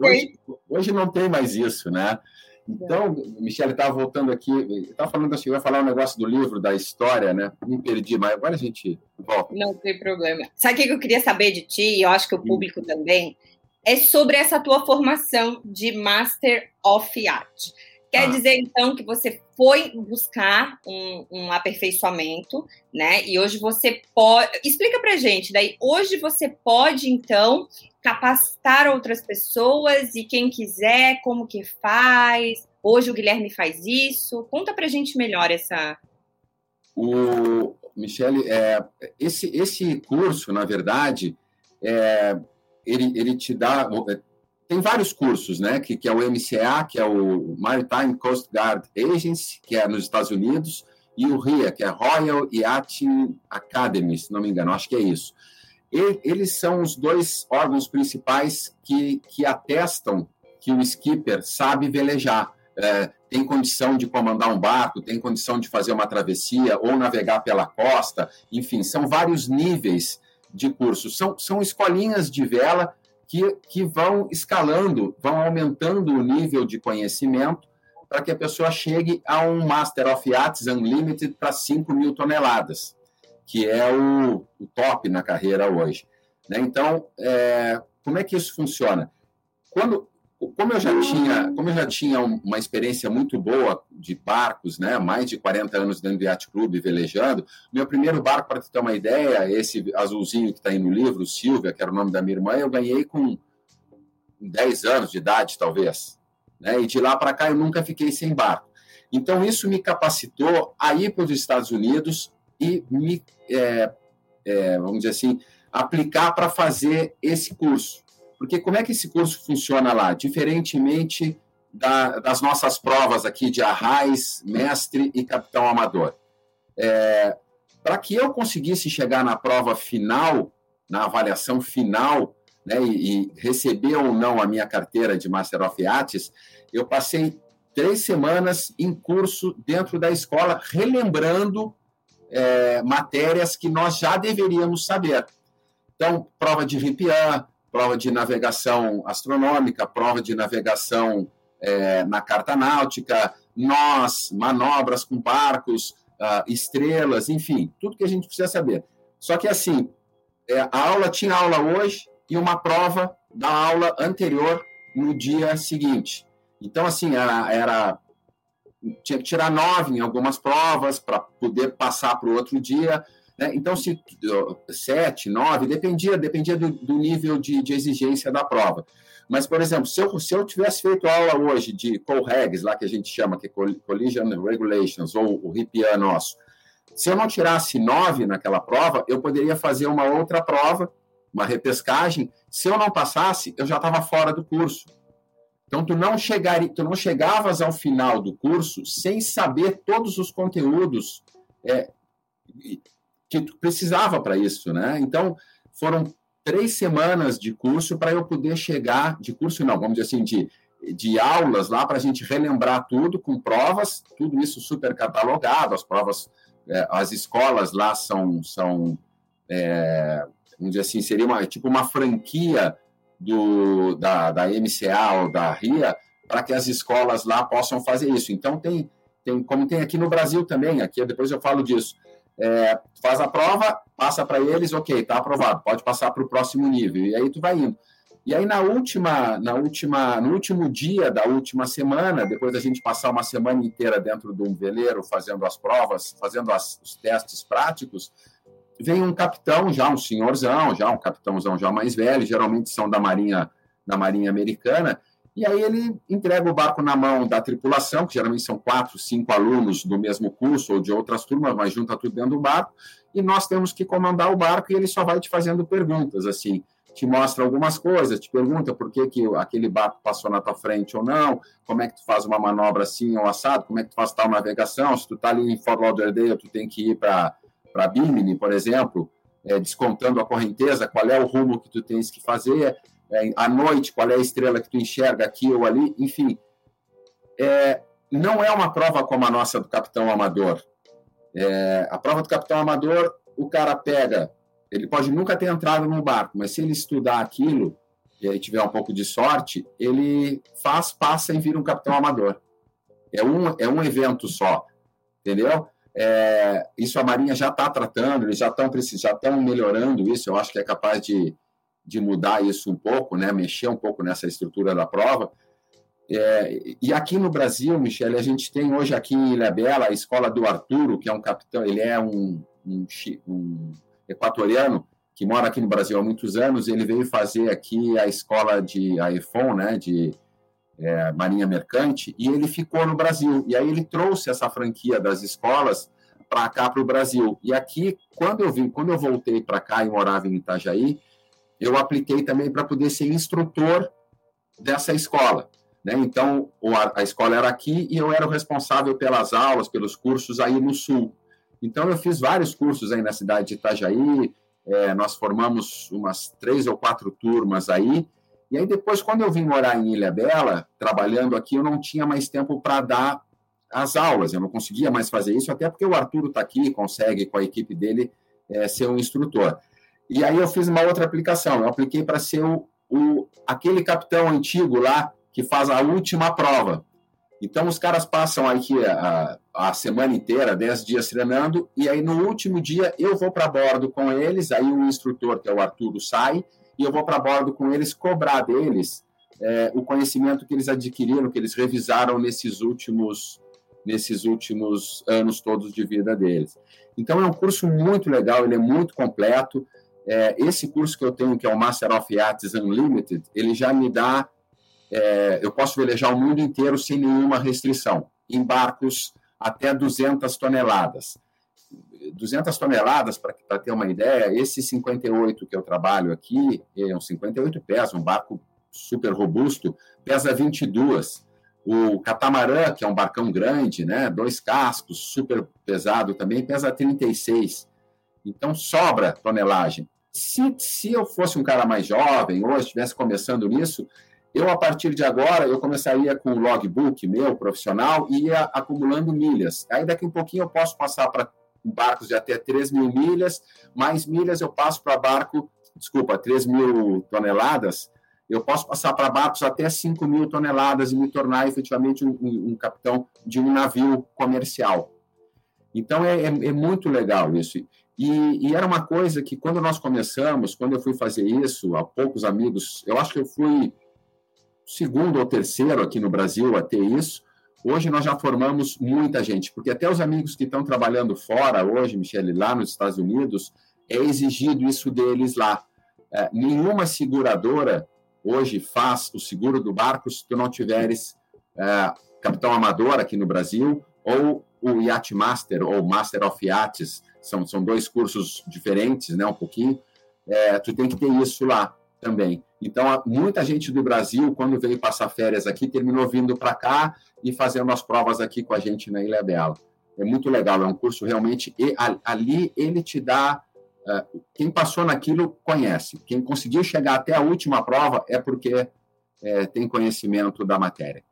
Hoje, hoje não tem mais isso, né? Então, Michele estava voltando aqui, estava falando assim, vai falar um negócio do livro, da história, né? Me perdi, mas agora a gente volta. Não tem problema. Sabe o que eu queria saber de ti, e eu acho que o público também, é sobre essa tua formação de Master of Art. Quer ah. dizer, então, que você foi buscar um, um, aperfeiçoamento, né? E hoje você pode. Explica pra gente, daí, hoje você pode, então, capacitar outras pessoas e quem quiser, como que faz. Hoje o Guilherme faz isso. Conta pra gente melhor essa. O Michele, é, esse, esse curso, na verdade, é, ele, ele te dá tem vários cursos, né? Que, que é o MCA, que é o Maritime Coast Guard Agency, que é nos Estados Unidos, e o RIA, que é Royal Yachting Academy, se não me engano, acho que é isso. E, eles são os dois órgãos principais que, que atestam que o skipper sabe velejar, é, tem condição de comandar um barco, tem condição de fazer uma travessia ou navegar pela costa, enfim, são vários níveis de curso. São, são escolinhas de vela que, que vão escalando, vão aumentando o nível de conhecimento para que a pessoa chegue a um Master of Arts Unlimited para 5 mil toneladas, que é o, o top na carreira hoje. Né? Então, é, como é que isso funciona? Quando, como eu já tinha, como eu já tinha uma experiência muito boa de barcos, né, mais de 40 anos dentro do Yacht Club velejando, meu primeiro barco, para ter uma ideia, esse azulzinho que está aí no livro, Silvia, que era o nome da minha irmã, eu ganhei com 10 anos de idade, talvez. Né, e de lá para cá eu nunca fiquei sem barco. Então, isso me capacitou a ir para os Estados Unidos e me, é, é, vamos dizer assim, aplicar para fazer esse curso. Porque como é que esse curso funciona lá? Diferentemente da, das nossas provas aqui de arraiz, mestre e capitão amador. É, Para que eu conseguisse chegar na prova final, na avaliação final, né, e, e, receber ou não a minha carteira de Master of Arts, eu passei três semanas em curso dentro da escola, relembrando é, matérias que nós já deveríamos saber. Então, prova de RIPIAN, prova de navegação astronômica, prova de navegação é, na carta náutica, nós, manobras com barcos, uh, estrelas, enfim, tudo que a gente precisa saber. Só que assim, é, a aula tinha aula hoje e uma prova da aula anterior no dia seguinte. Então, assim, era, era tinha que tirar nove em algumas provas para poder passar para o outro dia. Né? Então, se sete, nove, dependia, dependia do, do nível de, de, exigência da prova. Mas, por exemplo, se eu, se eu tivesse feito aula hoje de COREGs, lá que a gente chama, que é Collision Regulations, ou o RIPIA nosso, se eu não tirasse nove naquela prova, eu poderia fazer uma outra prova, uma repescagem. Se eu não passasse, eu já estava fora do curso. Então, tu não, chegaria, tu não chegavas ao final do curso sem saber todos os conteúdos é, que precisava para isso, né? Então, foram três semanas de curso para eu poder chegar, de curso não, vamos dizer assim, de, de aulas lá para a gente relembrar tudo com provas, tudo isso super catalogado, as provas, é, as escolas lá são, são é, vamos dizer assim, seria uma, tipo uma franquia do, da, da MCA ou da RIA para que as escolas lá possam fazer isso. Então, tem, tem como tem aqui no Brasil também, aqui depois eu falo disso, é, faz a prova, passa para eles, ok, está aprovado, pode passar para o próximo nível, e aí tu vai indo. E aí na última, na última, no último dia da última semana, depois da gente passar uma semana inteira dentro de um veleiro fazendo as provas, fazendo as, os testes práticos, vem um capitão já, um senhorzão, já um capitãozão já mais velho, geralmente são da marinha da marinha americana, e aí ele entrega o barco na mão da tripulação, que geralmente são quatro, cinco alunos do mesmo curso ou de outras turmas, mas junta tudo dentro do barco, e nós temos que comandar o barco e ele só vai te fazendo perguntas, assim, te mostra algumas coisas, te pergunta por que, que aquele barco passou na tua frente ou não, como é que tu faz uma manobra assim ou assado, como é que tu faz tal navegação, se tu tá ali em Fort Lauderdale, tu tem que ir para Bimini, por exemplo, é, descontando a correnteza, qual é o rumo que tu tens que fazer, é, à noite, qual é a estrela que tu enxerga aqui ou ali, enfim. É, não é uma prova como a nossa do capitão amador. É, a prova do capitão amador, o cara pega ele pode nunca ter entrado no barco, mas se ele estudar aquilo e tiver um pouco de sorte, ele faz, passa e vira um capitão amador. É um, é um evento só, entendeu? É, isso a Marinha já está tratando, eles já estão já estão melhorando isso. Eu acho que é capaz de, de mudar isso um pouco, né? Mexer um pouco nessa estrutura da prova. É, e aqui no Brasil, Michele, a gente tem hoje aqui em Ilha Bela a escola do Arturo, que é um capitão, ele é um, um, um equatoriano que mora aqui no Brasil há muitos anos. Ele veio fazer aqui a escola de a EFON, né? De é, Marinha Mercante, e ele ficou no Brasil. E aí ele trouxe essa franquia das escolas para cá, para o Brasil. E aqui, quando eu vim, quando eu voltei para cá e morava em Itajaí, eu apliquei também para poder ser instrutor dessa escola. Né? Então, a escola era aqui e eu era o responsável pelas aulas, pelos cursos aí no Sul. Então, eu fiz vários cursos aí na cidade de Itajaí, é, nós formamos umas três ou quatro turmas aí, e aí depois, quando eu vim morar em Ilha Bela, trabalhando aqui, eu não tinha mais tempo para dar as aulas, eu não conseguia mais fazer isso, até porque o Arturo está aqui, consegue com a equipe dele é, ser um instrutor. E aí eu fiz uma outra aplicação, eu apliquei para ser o, o, aquele capitão antigo lá que faz a última prova. Então os caras passam aqui a, a semana inteira, 10 dias treinando, e aí no último dia eu vou para bordo com eles, aí o instrutor, que é o Arturo, sai, e eu vou para bordo com eles cobrar deles é, o conhecimento que eles adquiriram, que eles revisaram nesses últimos nesses últimos anos todos de vida deles. Então é um curso muito legal, ele é muito completo. É, esse curso que eu tenho, que é o Master of Yachts Unlimited, ele já me dá, é, eu posso velejar o mundo inteiro sem nenhuma restrição, em barcos até 200 toneladas. 200 toneladas, para ter uma ideia, esse 58 que eu trabalho aqui, é um 58 pés, um barco super robusto, pesa 22. O catamarã, que é um barcão grande, né, dois cascos, super pesado também, pesa 36. Então sobra tonelagem. Se, se eu fosse um cara mais jovem, ou estivesse começando nisso, eu, a partir de agora, eu começaria com o logbook meu, profissional, e ia acumulando milhas. Aí, daqui um pouquinho, eu posso passar para barcos de até 3 mil milhas, mais milhas eu passo para barco, desculpa, 3 mil toneladas, eu posso passar para barcos até 5 mil toneladas e me tornar efetivamente um, um, um capitão de um navio comercial. Então é, é, é muito legal isso. E, e, era uma coisa que quando nós começamos, quando eu fui fazer isso, há poucos amigos, eu acho que eu fui segundo ou terceiro aqui no Brasil a ter isso, Hoje nós já formamos muita gente, porque até os amigos que estão trabalhando fora hoje, Michele, lá nos Estados Unidos, é exigido isso deles lá. É, nenhuma seguradora hoje faz o seguro do barco se tu não tiveres é, capitão amador aqui no Brasil ou o Yacht Master ou Master of Yachts, são, são dois cursos diferentes, né, um pouquinho, é, tu tem que ter isso lá também. Então, muita gente do Brasil, quando veio passar férias aqui, terminou vindo para cá e fazendo as provas aqui com a gente na Ilha Bela. É muito legal, é um curso realmente. E ali ele te dá. É, quem passou naquilo conhece. Quem conseguiu chegar até a última prova é porque é, tem conhecimento da matéria.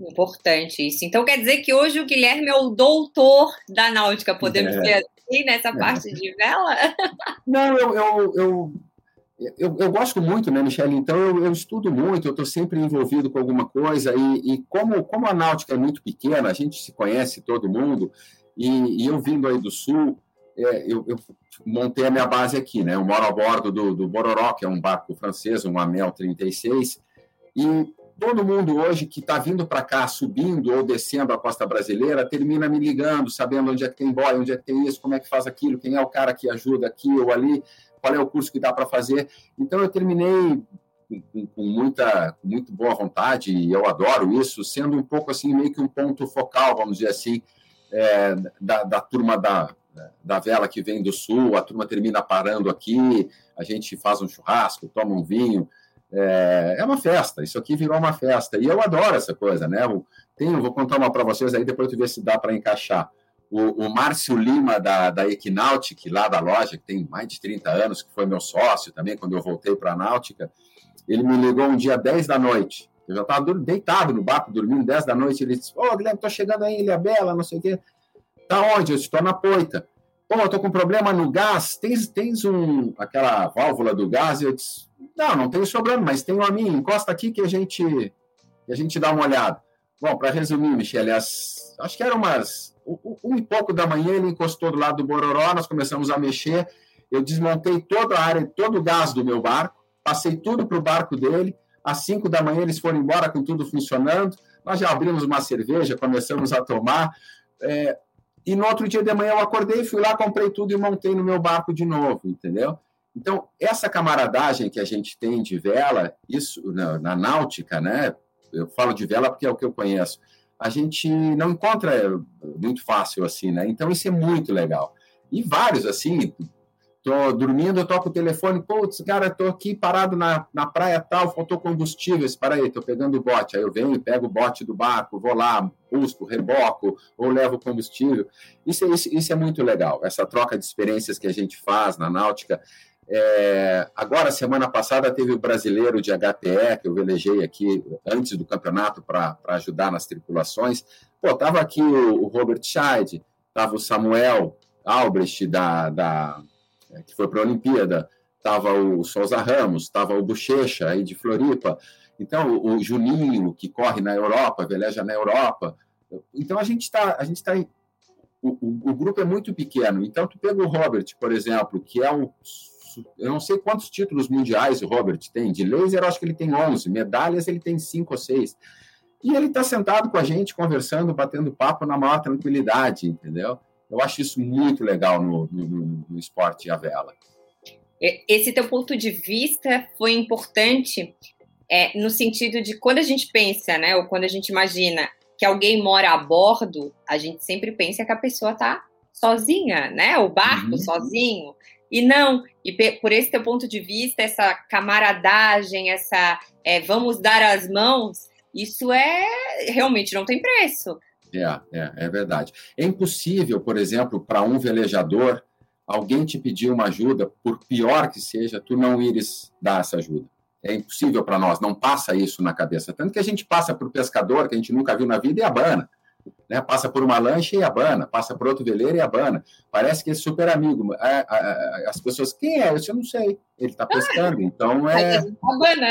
Importante isso. Então quer dizer que hoje o Guilherme é o doutor da náutica, podemos é. dizer assim, nessa parte de vela? Não, eu, eu, eu eu, eu, gosto muito, né, Michele? Então eu, eu estudo muito, eu estou sempre envolvido com alguma coisa e, e, como, como a náutica é muito pequena, a gente se conhece todo mundo e, e eu vindo aí do sul, é, eu, eu, montei a minha base aqui, né? Eu moro a bordo do, do Bororó, que é um barco francês, um Amel 36, e todo mundo hoje que está vindo para cá, subindo ou descendo a costa brasileira, termina me ligando, sabendo onde é que tem boia, onde é que tem isso, como é que faz aquilo, quem é o cara que ajuda aqui ou ali qual é o curso que dá para fazer. Então, eu terminei com, com, muita, com muito boa vontade, e eu adoro isso, sendo um pouco assim, meio que um ponto focal, vamos dizer assim, é, da, da turma da, da vela que vem do sul, a turma termina parando aqui, a gente faz um churrasco, toma um vinho, é, é uma festa, isso aqui virou uma festa, e eu adoro essa coisa, né? Eu tenho, vou contar uma para vocês aí, depois tu vê se dá para encaixar o, o Márcio Lima, da, da Equinautic, lá da loja, que tem mais de 30 anos, que foi meu sócio também, quando eu voltei para a Náutica, ele me ligou um dia 10 da noite. Eu já estava deitado no barco, dormindo 10 da noite. Ele disse: Ô, oh, Guilherme, estou chegando aí Ilha Bela, não sei o quê. Tá onde? Eu estou na Poita. Pô, eu tô com problema no gás, tens, tens um, aquela válvula do gás? Eu disse, não, não tenho sobrando, mas tem a minha, encosta aqui que a gente, que a gente dá uma olhada. Bom, para resumir, Michele, as, acho que eram umas um e pouco da manhã, ele encostou do lado do Bororó, nós começamos a mexer, eu desmontei toda a área, todo o gás do meu barco, passei tudo para o barco dele, às cinco da manhã eles foram embora com tudo funcionando, nós já abrimos uma cerveja, começamos a tomar, é, e no outro dia de manhã eu acordei, fui lá, comprei tudo e montei no meu barco de novo, entendeu? Então, essa camaradagem que a gente tem de vela, isso na, na náutica, né? Eu falo de vela porque é o que eu conheço. A gente não encontra muito fácil assim, né? Então, isso é muito legal. E vários, assim, tô dormindo, eu toco o telefone, putz, cara, tô aqui parado na, na praia tal, faltou combustível, para aí, tô pegando o bote, aí eu venho e pego o bote do barco, vou lá, busco, reboco, ou levo combustível. Isso, isso, isso é muito legal, essa troca de experiências que a gente faz na náutica. É, agora, semana passada, teve o brasileiro de HPE, que eu velejei aqui antes do campeonato para ajudar nas tripulações. Pô, tava aqui o, o Robert Scheid, tava o Samuel Albrecht, da, da que foi para a Olimpíada, tava o Souza Ramos, tava o Bochecha, aí de Floripa. Então, o, o Juninho, que corre na Europa, veleja na Europa. Então, a gente está... Gente tá o, o, o grupo é muito pequeno. Então, tu pega o Robert, por exemplo, que é um eu não sei quantos títulos mundiais o Robert tem. De laser, eu acho que ele tem 11. Medalhas, ele tem 5 ou 6. E ele está sentado com a gente, conversando, batendo papo na maior tranquilidade, entendeu? Eu acho isso muito legal no, no, no esporte à vela. Esse teu ponto de vista foi importante é, no sentido de quando a gente pensa, né, ou quando a gente imagina que alguém mora a bordo, a gente sempre pensa que a pessoa está sozinha, né? O barco uhum. sozinho. E não, e por esse teu ponto de vista, essa camaradagem, essa é, vamos dar as mãos, isso é realmente não tem preço. É, é, é verdade. É impossível, por exemplo, para um velejador, alguém te pedir uma ajuda, por pior que seja, tu não ires dar essa ajuda. É impossível para nós, não passa isso na cabeça. Tanto que a gente passa por pescador, que a gente nunca viu na vida, e abana. Né? Passa por uma lancha e abana, passa por outro veleiro e abana. Parece que é super amigo. É, é, as pessoas, quem é? Eu não sei. Ele está pescando, então é,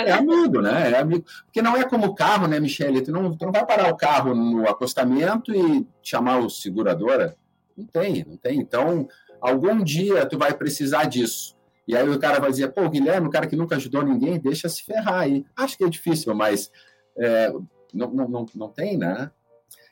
é amigo, né? É amigo. Porque não é como o carro, né, Michele? Tu não, tu não vai parar o carro no acostamento e chamar o seguradora. Não tem, não tem. Então, algum dia tu vai precisar disso. E aí o cara vai dizer, pô, Guilherme, o cara que nunca ajudou ninguém, deixa se ferrar aí. Acho que é difícil, mas é, não, não, não, não tem, né?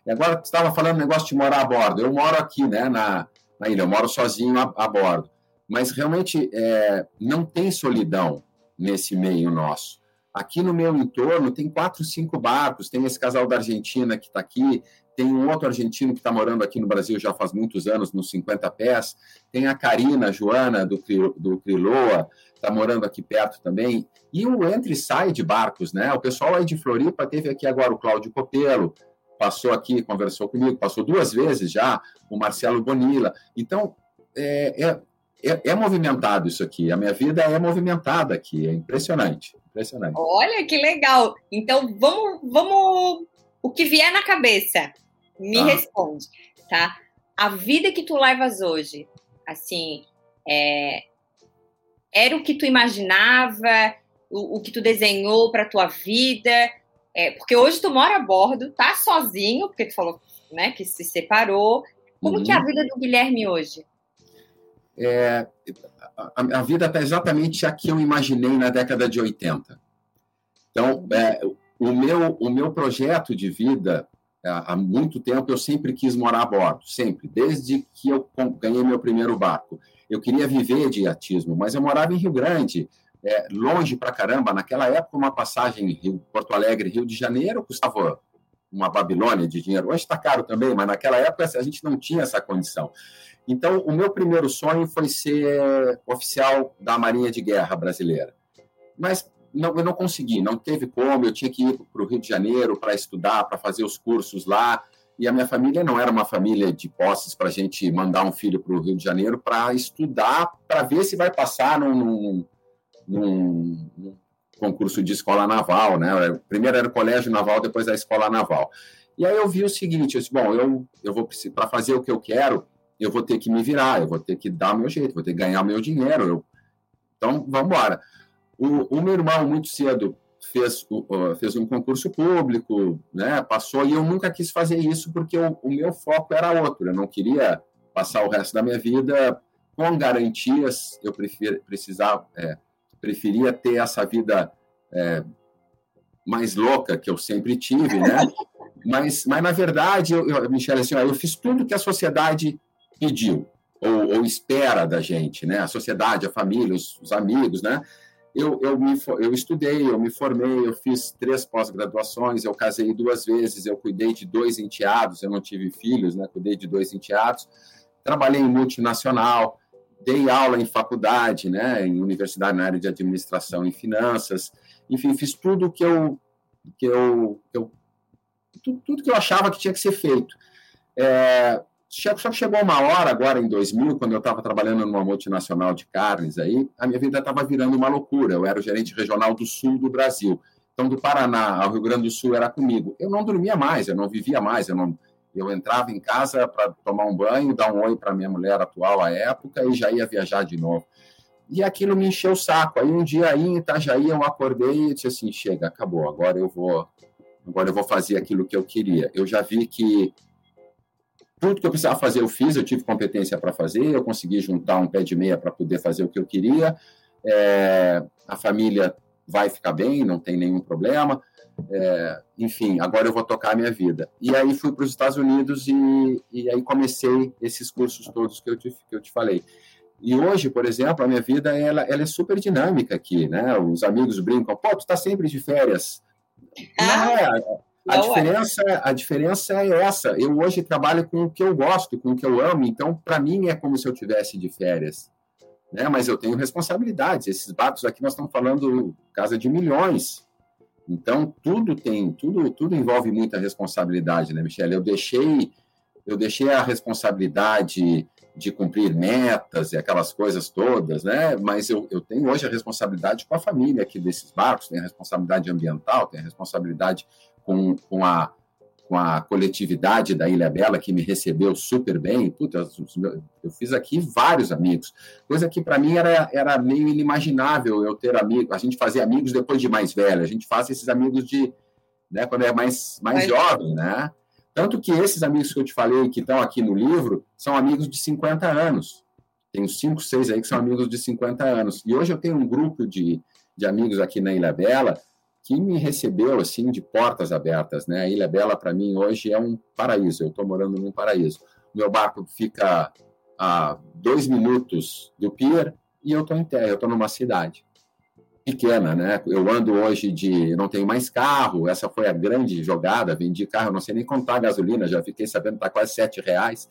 E agora você estava falando negócio de morar a bordo. Eu moro aqui, né, na, na ilha, eu moro sozinho a, a bordo. Mas realmente é, não tem solidão nesse meio nosso. Aqui no meu entorno tem quatro, cinco barcos. Tem esse casal da Argentina que está aqui, tem um outro argentino que está morando aqui no Brasil já faz muitos anos, nos 50 pés. Tem a Karina, a Joana, do, do Criloa, está morando aqui perto também. E o entra e sai de barcos, né? O pessoal aí de Floripa teve aqui agora o Cláudio Copelo, passou aqui, conversou comigo, passou duas vezes já, o Marcelo Bonilla. Então, é, é, é, é, movimentado isso aqui. A minha vida é movimentada aqui, é impressionante. Impressionante. Olha que legal. Então, vamos, vamos. O que vier na cabeça, me ah. responde, tá? A vida que tu levas hoje, assim, é, era o que tu imaginava, o, o que tu desenhou para tua vida? É, porque hoje tu mora a bordo, tá sozinho, porque tu falou né, que se separou. Como uhum. que é a uhum. vida do Guilherme hoje? É, a, a, vida está exatamente a que eu imaginei na década de 80. Então, é, o, meu, o meu projeto de vida, é, há muito tempo, eu sempre quis morar a bordo, sempre, desde que eu ganhei meu primeiro barco. Eu queria viver de iatismo, mas eu morava em Rio Grande, é, longe para caramba. Naquela época, uma passagem Rio, Porto Alegre, Rio de Janeiro, custava uma Babilônia de dinheiro. Hoje está caro também, mas naquela época a gente não tinha essa condição. Então, o meu primeiro sonho foi ser oficial da Marinha de Guerra brasileira. Mas não, eu não consegui, não teve como. Eu tinha que ir para o Rio de Janeiro para estudar, para fazer os cursos lá. E a minha família não era uma família de posses para a gente mandar um filho para o Rio de Janeiro para estudar, para ver se vai passar num, num num, num concurso de escola naval, né? Primeiro era o colégio naval, depois a escola naval. E aí eu vi o seguinte, eu disse, bom, eu, eu vou para fazer o que eu quero, eu vou ter que me virar, eu vou ter que dar meu jeito, vou ter que ganhar meu dinheiro. Eu... Então, vamos embora. O, o meu irmão, muito cedo, fez, fez um concurso público, né, passou, e eu nunca quis fazer isso porque o, o meu foco era outro. Eu não queria passar o resto da minha vida com garantias, eu prefiro, precisava, é, preferia ter essa vida é, mais louca que eu sempre tive, né? Mas, mas na verdade, eu, eu, Michele, assim, eu fiz tudo que a sociedade pediu ou, ou, espera da gente, né? A sociedade, a família, os, os amigos, né? Eu, eu, me, eu estudei, eu me formei, eu fiz três pós-graduações, eu casei duas vezes, eu cuidei de dois enteados, eu não tive filhos, né? Cuidei de dois enteados, trabalhei em multinacional, dei aula em faculdade, né? Em universidade na área de administração e finanças, enfim, fiz tudo que eu que eu, que eu tudo, tudo, que eu achava que tinha que ser feito. É, só que chegou uma hora, agora em 2000, quando eu estava trabalhando numa multinacional de carnes, aí a minha vida estava virando uma loucura. Eu era o gerente regional do sul do Brasil. Então, do Paraná ao Rio Grande do Sul era comigo. Eu não dormia mais, eu não vivia mais, eu não. Eu entrava em casa para tomar um banho, dar um oi para minha mulher atual à época e já ia viajar de novo. E aquilo me encheu o saco. Aí um dia aí em Itajaí eu acordei e disse assim: chega, acabou, agora eu vou agora eu vou fazer aquilo que eu queria. Eu já vi que tudo que eu precisava fazer eu fiz, eu tive competência para fazer, eu consegui juntar um pé de meia para poder fazer o que eu queria. É, a família vai ficar bem, não tem nenhum problema. É, enfim, agora eu vou tocar a minha vida. E aí fui para os Estados Unidos e, e aí comecei esses cursos todos que eu te, que eu te falei. E hoje, por exemplo, a minha vida ela, ela é super dinâmica aqui, né? Os amigos brincam, pô, tu está sempre de férias. Ah, não é. A, diferença, é. a diferença é essa. Eu hoje trabalho com o que eu gosto, com o que eu amo, então, para mim, é como se eu tivesse de férias. Né? Mas eu tenho responsabilidades. Esses barcos aqui, nós estamos falando casa de milhões. Então, tudo tem, tudo, tudo envolve muita responsabilidade, né, Michelle? Eu deixei, eu deixei a responsabilidade de cumprir metas e aquelas coisas todas, né? Mas eu, eu tenho hoje a responsabilidade com a família aqui desses barcos, tenho a responsabilidade ambiental, tenho a responsabilidade com, com, a, com a coletividade da Ilha Bela, que me recebeu super bem. Puta, eu, fiz aqui vários amigos, coisa que para mim era, era meio inimaginável eu ter amigos, a gente fazer amigos depois de mais velho, a gente faz esses amigos de, né, quando é mais, mais jovem, né? Tanto que esses amigos que eu te falei, que estão aqui no livro, são amigos de 50 anos. Tenho cinco, seis aí que são amigos de 50 anos. E hoje eu tenho um grupo de, de amigos aqui na Ilha Bela que me recebeu assim de portas abertas, né? A Ilha Bela para mim hoje é um paraíso. Eu estou morando num paraíso. Meu barco fica a dois minutos do pier e eu estou em terra. Eu estou numa cidade pequena, né? Eu ando hoje de. não tenho mais carro, essa foi a grande jogada, vendi carro, não sei nem contar a gasolina, já fiquei sabendo que está quase sete reais.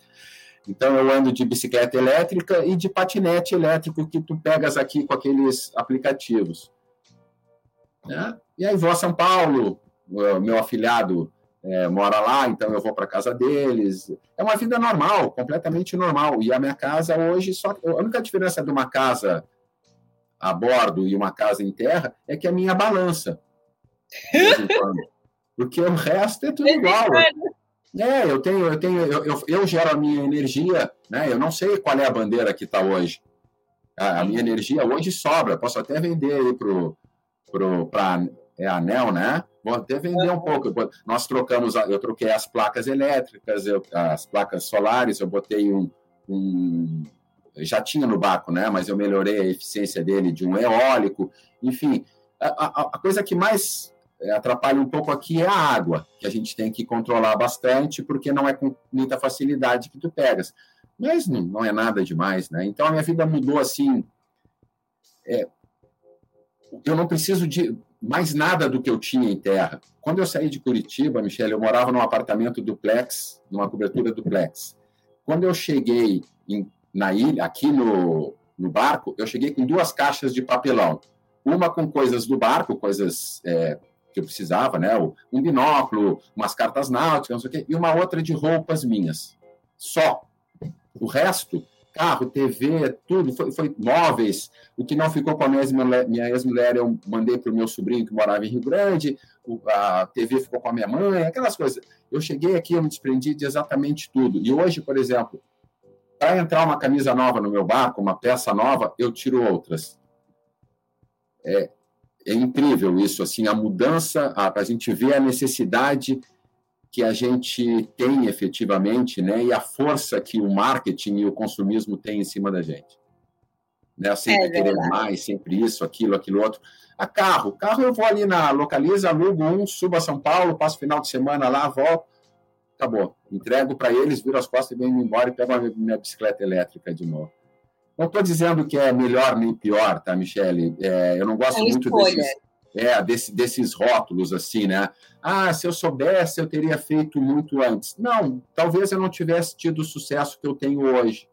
Então eu ando de bicicleta elétrica e de patinete elétrico que tu pegas aqui com aqueles aplicativos. Né? E aí vou a São Paulo, meu afilhado é, mora lá, então eu vou para casa deles. É uma vida normal, completamente normal. E a minha casa hoje só a única diferença de uma casa a bordo e uma casa em terra é que a minha balança. Porque o resto é tudo igual. É, eu tenho, eu tenho, eu, eu, eu, gero a minha energia, né? Eu não sei qual é a bandeira que está hoje. A, a, minha energia hoje sobra. Posso até vender aí pro, pro para é anel, né? Vou até vender um pouco. Nós trocamos, eu troquei as placas elétricas, eu, as placas solares, eu botei um, um já tinha no barco, né? Mas eu melhorei a eficiência dele de um eólico. Enfim, a, a, a coisa que mais é, atrapalha um pouco aqui é a água, que a gente tem que controlar bastante, porque não é com muita facilidade que tu pegas. Mas não, não é nada demais, né? Então a minha vida mudou assim. É, eu não preciso de mais nada do que eu tinha em terra. Quando eu saí de Curitiba, Michele, eu morava num apartamento duplex, numa cobertura duplex. Quando eu cheguei em na ilha, aqui no, no barco, eu cheguei com duas caixas de papelão. Uma com coisas do barco, coisas é, que eu precisava, né? Um binóculo, umas cartas náuticas, não sei o quê, e uma outra de roupas minhas. Só. O resto, carro, TV, tudo, foi, foi móveis. O que não ficou com a minha ex-mulher, minha ex-mulher eu mandei para o meu sobrinho que morava em Rio Grande, a TV ficou com a minha mãe, aquelas coisas. Eu cheguei aqui, eu me desprendi de exatamente tudo. E hoje, por exemplo, para entrar uma camisa nova no meu barco, uma peça nova, eu tiro outras. É, é incrível isso, assim, a mudança, a, a gente vê a necessidade que a gente tem efetivamente, né, e a força que o marketing e o consumismo têm em cima da gente. Né, sempre é querer mais, sempre isso, aquilo, aquilo outro. A carro, carro eu vou ali na localiza, alugo um, subo a São Paulo, passo final de semana lá, volto, acabou. Entrego para eles, viro as costas e venho embora e pego a minha bicicleta elétrica de novo. Não estou dizendo que é melhor nem pior, tá, Michele? É, eu não gosto é muito desses, é, desse, desses rótulos, assim, né? Ah, se eu soubesse, eu teria feito muito antes. Não, talvez eu não tivesse tido o sucesso que eu tenho hoje,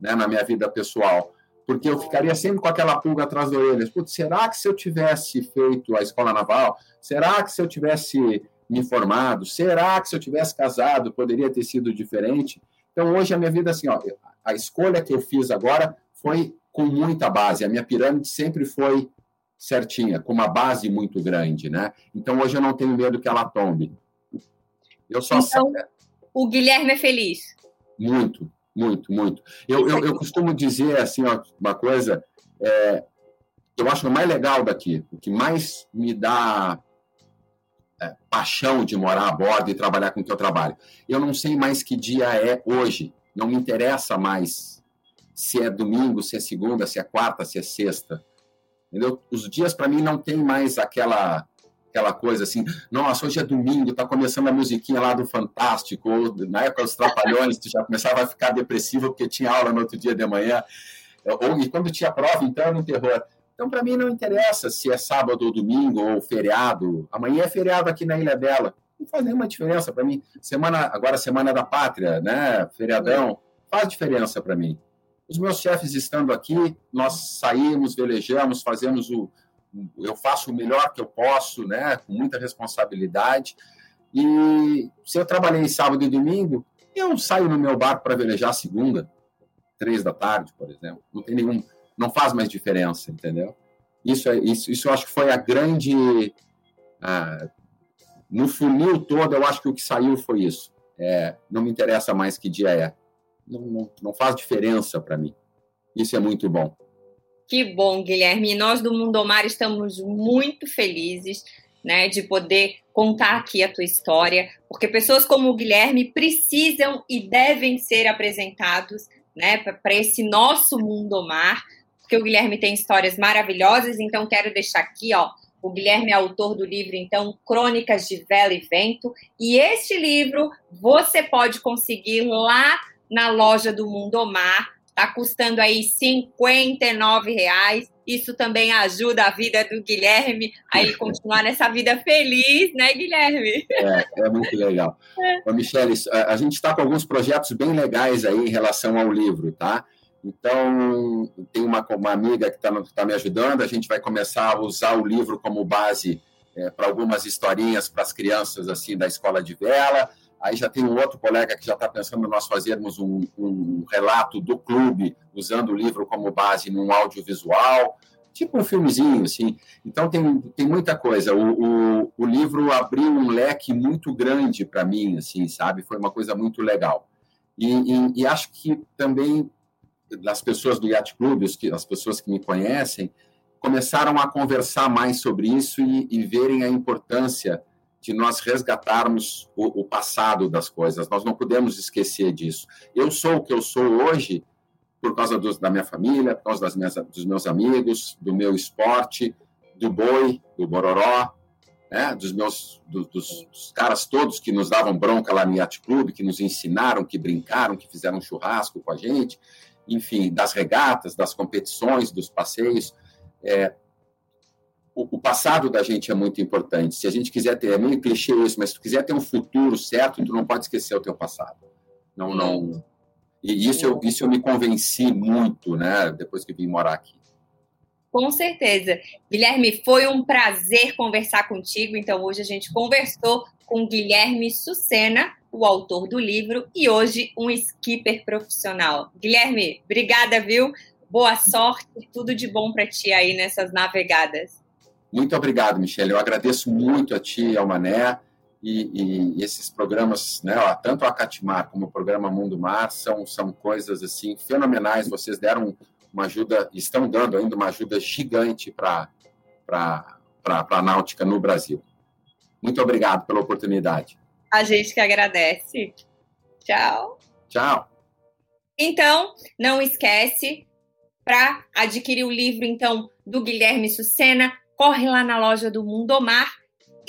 né, na minha vida pessoal. Porque eu ficaria sempre com aquela pulga atrás da orelha. Putz, será que se eu tivesse feito a escola naval? Será que se eu tivesse me formado? Será que se eu tivesse casado poderia ter sido diferente? Então, hoje a minha vida, assim, ó, a escolha que eu fiz agora foi com muita base. A minha pirâmide sempre foi certinha, com uma base muito grande, né? Então, hoje eu não tenho medo que ela tombe. Eu só então, o Guilherme é feliz. Muito, muito, muito. Eu, eu, eu costumo dizer, assim, ó, uma coisa, é, eu acho o mais legal daqui, o que mais me dá é, paixão de morar a bordo e trabalhar com o que eu trabalho. Eu não sei mais que dia é hoje, não me interessa mais se é domingo, se é segunda, se é quarta, se é sexta. Entendeu? Os dias para mim não tem mais aquela aquela coisa assim, nossa, hoje é domingo, tá começando a musiquinha lá do Fantástico, na época dos Trapalhões, tu já começava a ficar depressivo porque tinha aula no outro dia de manhã, ou, e quando tinha prova, então era um terror. Então, para mim, não interessa se é sábado ou domingo ou feriado. Amanhã é feriado aqui na Ilha Bela. Não faz nenhuma diferença para mim. Semana, agora, Semana da Pátria, né? Feriadão, faz diferença para mim. Os meus chefes estando aqui, nós saímos, velejamos, fazemos o. Eu faço o melhor que eu posso, né? Com muita responsabilidade. E se eu trabalhei sábado e domingo, eu saio no meu barco para velejar segunda, três da tarde, por exemplo. Não tem nenhum não faz mais diferença, entendeu? Isso, é, isso, isso eu acho que foi a grande. No funil todo, eu acho que o que saiu foi isso. É, não me interessa mais que dia é. Não, não, não faz diferença para mim. Isso é muito bom. Que bom, Guilherme. Nós do Mundomar estamos muito felizes né, de poder contar aqui a tua história, porque pessoas como o Guilherme precisam e devem ser apresentados né, para esse nosso Mundomar porque o Guilherme tem histórias maravilhosas, então quero deixar aqui, ó, o Guilherme é autor do livro, então, Crônicas de Vela e Vento. E este livro você pode conseguir lá na loja do Mundomar. Está custando aí R$ reais. Isso também ajuda a vida do Guilherme a ele continuar nessa vida feliz, né, Guilherme? É, é muito legal. É. Michele, a gente está com alguns projetos bem legais aí em relação ao livro, tá? Então, tem uma, uma amiga que está tá me ajudando, a gente vai começar a usar o livro como base é, para algumas historinhas para as crianças assim da escola de vela. Aí já tem um outro colega que já está pensando nós fazermos um, um, relato do clube, usando o livro como base num audiovisual, tipo um filmezinho, assim. Então tem, tem muita coisa. O, o, o livro abriu um leque muito grande para mim, assim, sabe? Foi uma coisa muito legal. E, e, e acho que também das pessoas do Yacht Club, as pessoas que me conhecem, começaram a conversar mais sobre isso e, e verem a importância de nós resgatarmos o, o, passado das coisas. Nós não podemos esquecer disso. Eu sou o que eu sou hoje por causa da minha família, por causa das minhas, dos meus amigos, do meu esporte, do boi, do bororó, né? dos meus do, dos, dos, caras todos que nos davam bronca lá no Yacht Club, que nos ensinaram, que brincaram, que fizeram churrasco com a gente enfim, das regatas, das competições, dos passeios. É, o, o, passado da gente é muito importante. Se a gente quiser ter, é meio clichê isso, mas se tu quiser ter um futuro certo, tu não pode esquecer o teu passado. Não, não. E isso eu, isso eu me convenci muito, né, depois que vim morar aqui. Com certeza. Guilherme, foi um prazer conversar contigo. Então, hoje a gente conversou com Guilherme Sucena, o autor do livro, e hoje um skipper profissional. Guilherme, obrigada, viu? Boa sorte, tudo de bom para ti aí nessas navegadas. Muito obrigado, Michele. Eu agradeço muito a ti e ao Mané. e, e, esses programas, né, ó, tanto a Catimar como o programa Mundo Mar, são, são coisas assim fenomenais. Vocês deram uma ajuda, estão dando ainda uma ajuda gigante para a náutica no Brasil. Muito obrigado pela oportunidade. A gente que agradece. Tchau. Tchau. Então, não esquece para adquirir o livro então do Guilherme Sucena, corre lá na loja do Mundomar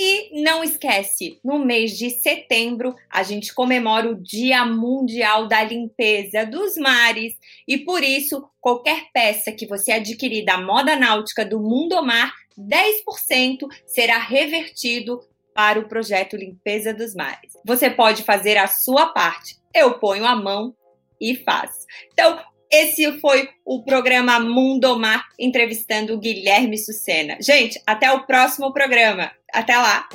e não esquece, no mês de setembro a gente comemora o Dia Mundial da Limpeza dos Mares e por isso qualquer peça que você adquirir da moda náutica do Mundomar, 10% será revertido para o projeto Limpeza dos Mares. Você pode fazer a sua parte. Eu ponho a mão e faço. Então, esse foi o programa Mundo Mar entrevistando o Guilherme Sucena. Gente, até o próximo programa. Até lá.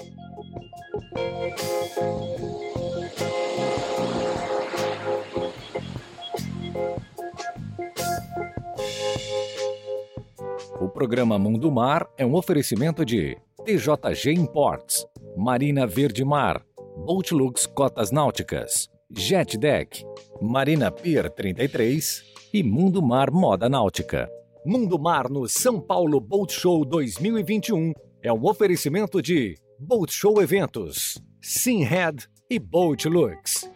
O programa Mundo Mar é um oferecimento de TJG Imports, Marina Verde Mar, Boatlux Cotas Náuticas, Jet Deck, Marina Pier 33 e Mundo Mar Moda Náutica. Mundo Mar no São Paulo Boat Show 2021 é um oferecimento de Boat Show Eventos, Simhead e Boat Lux.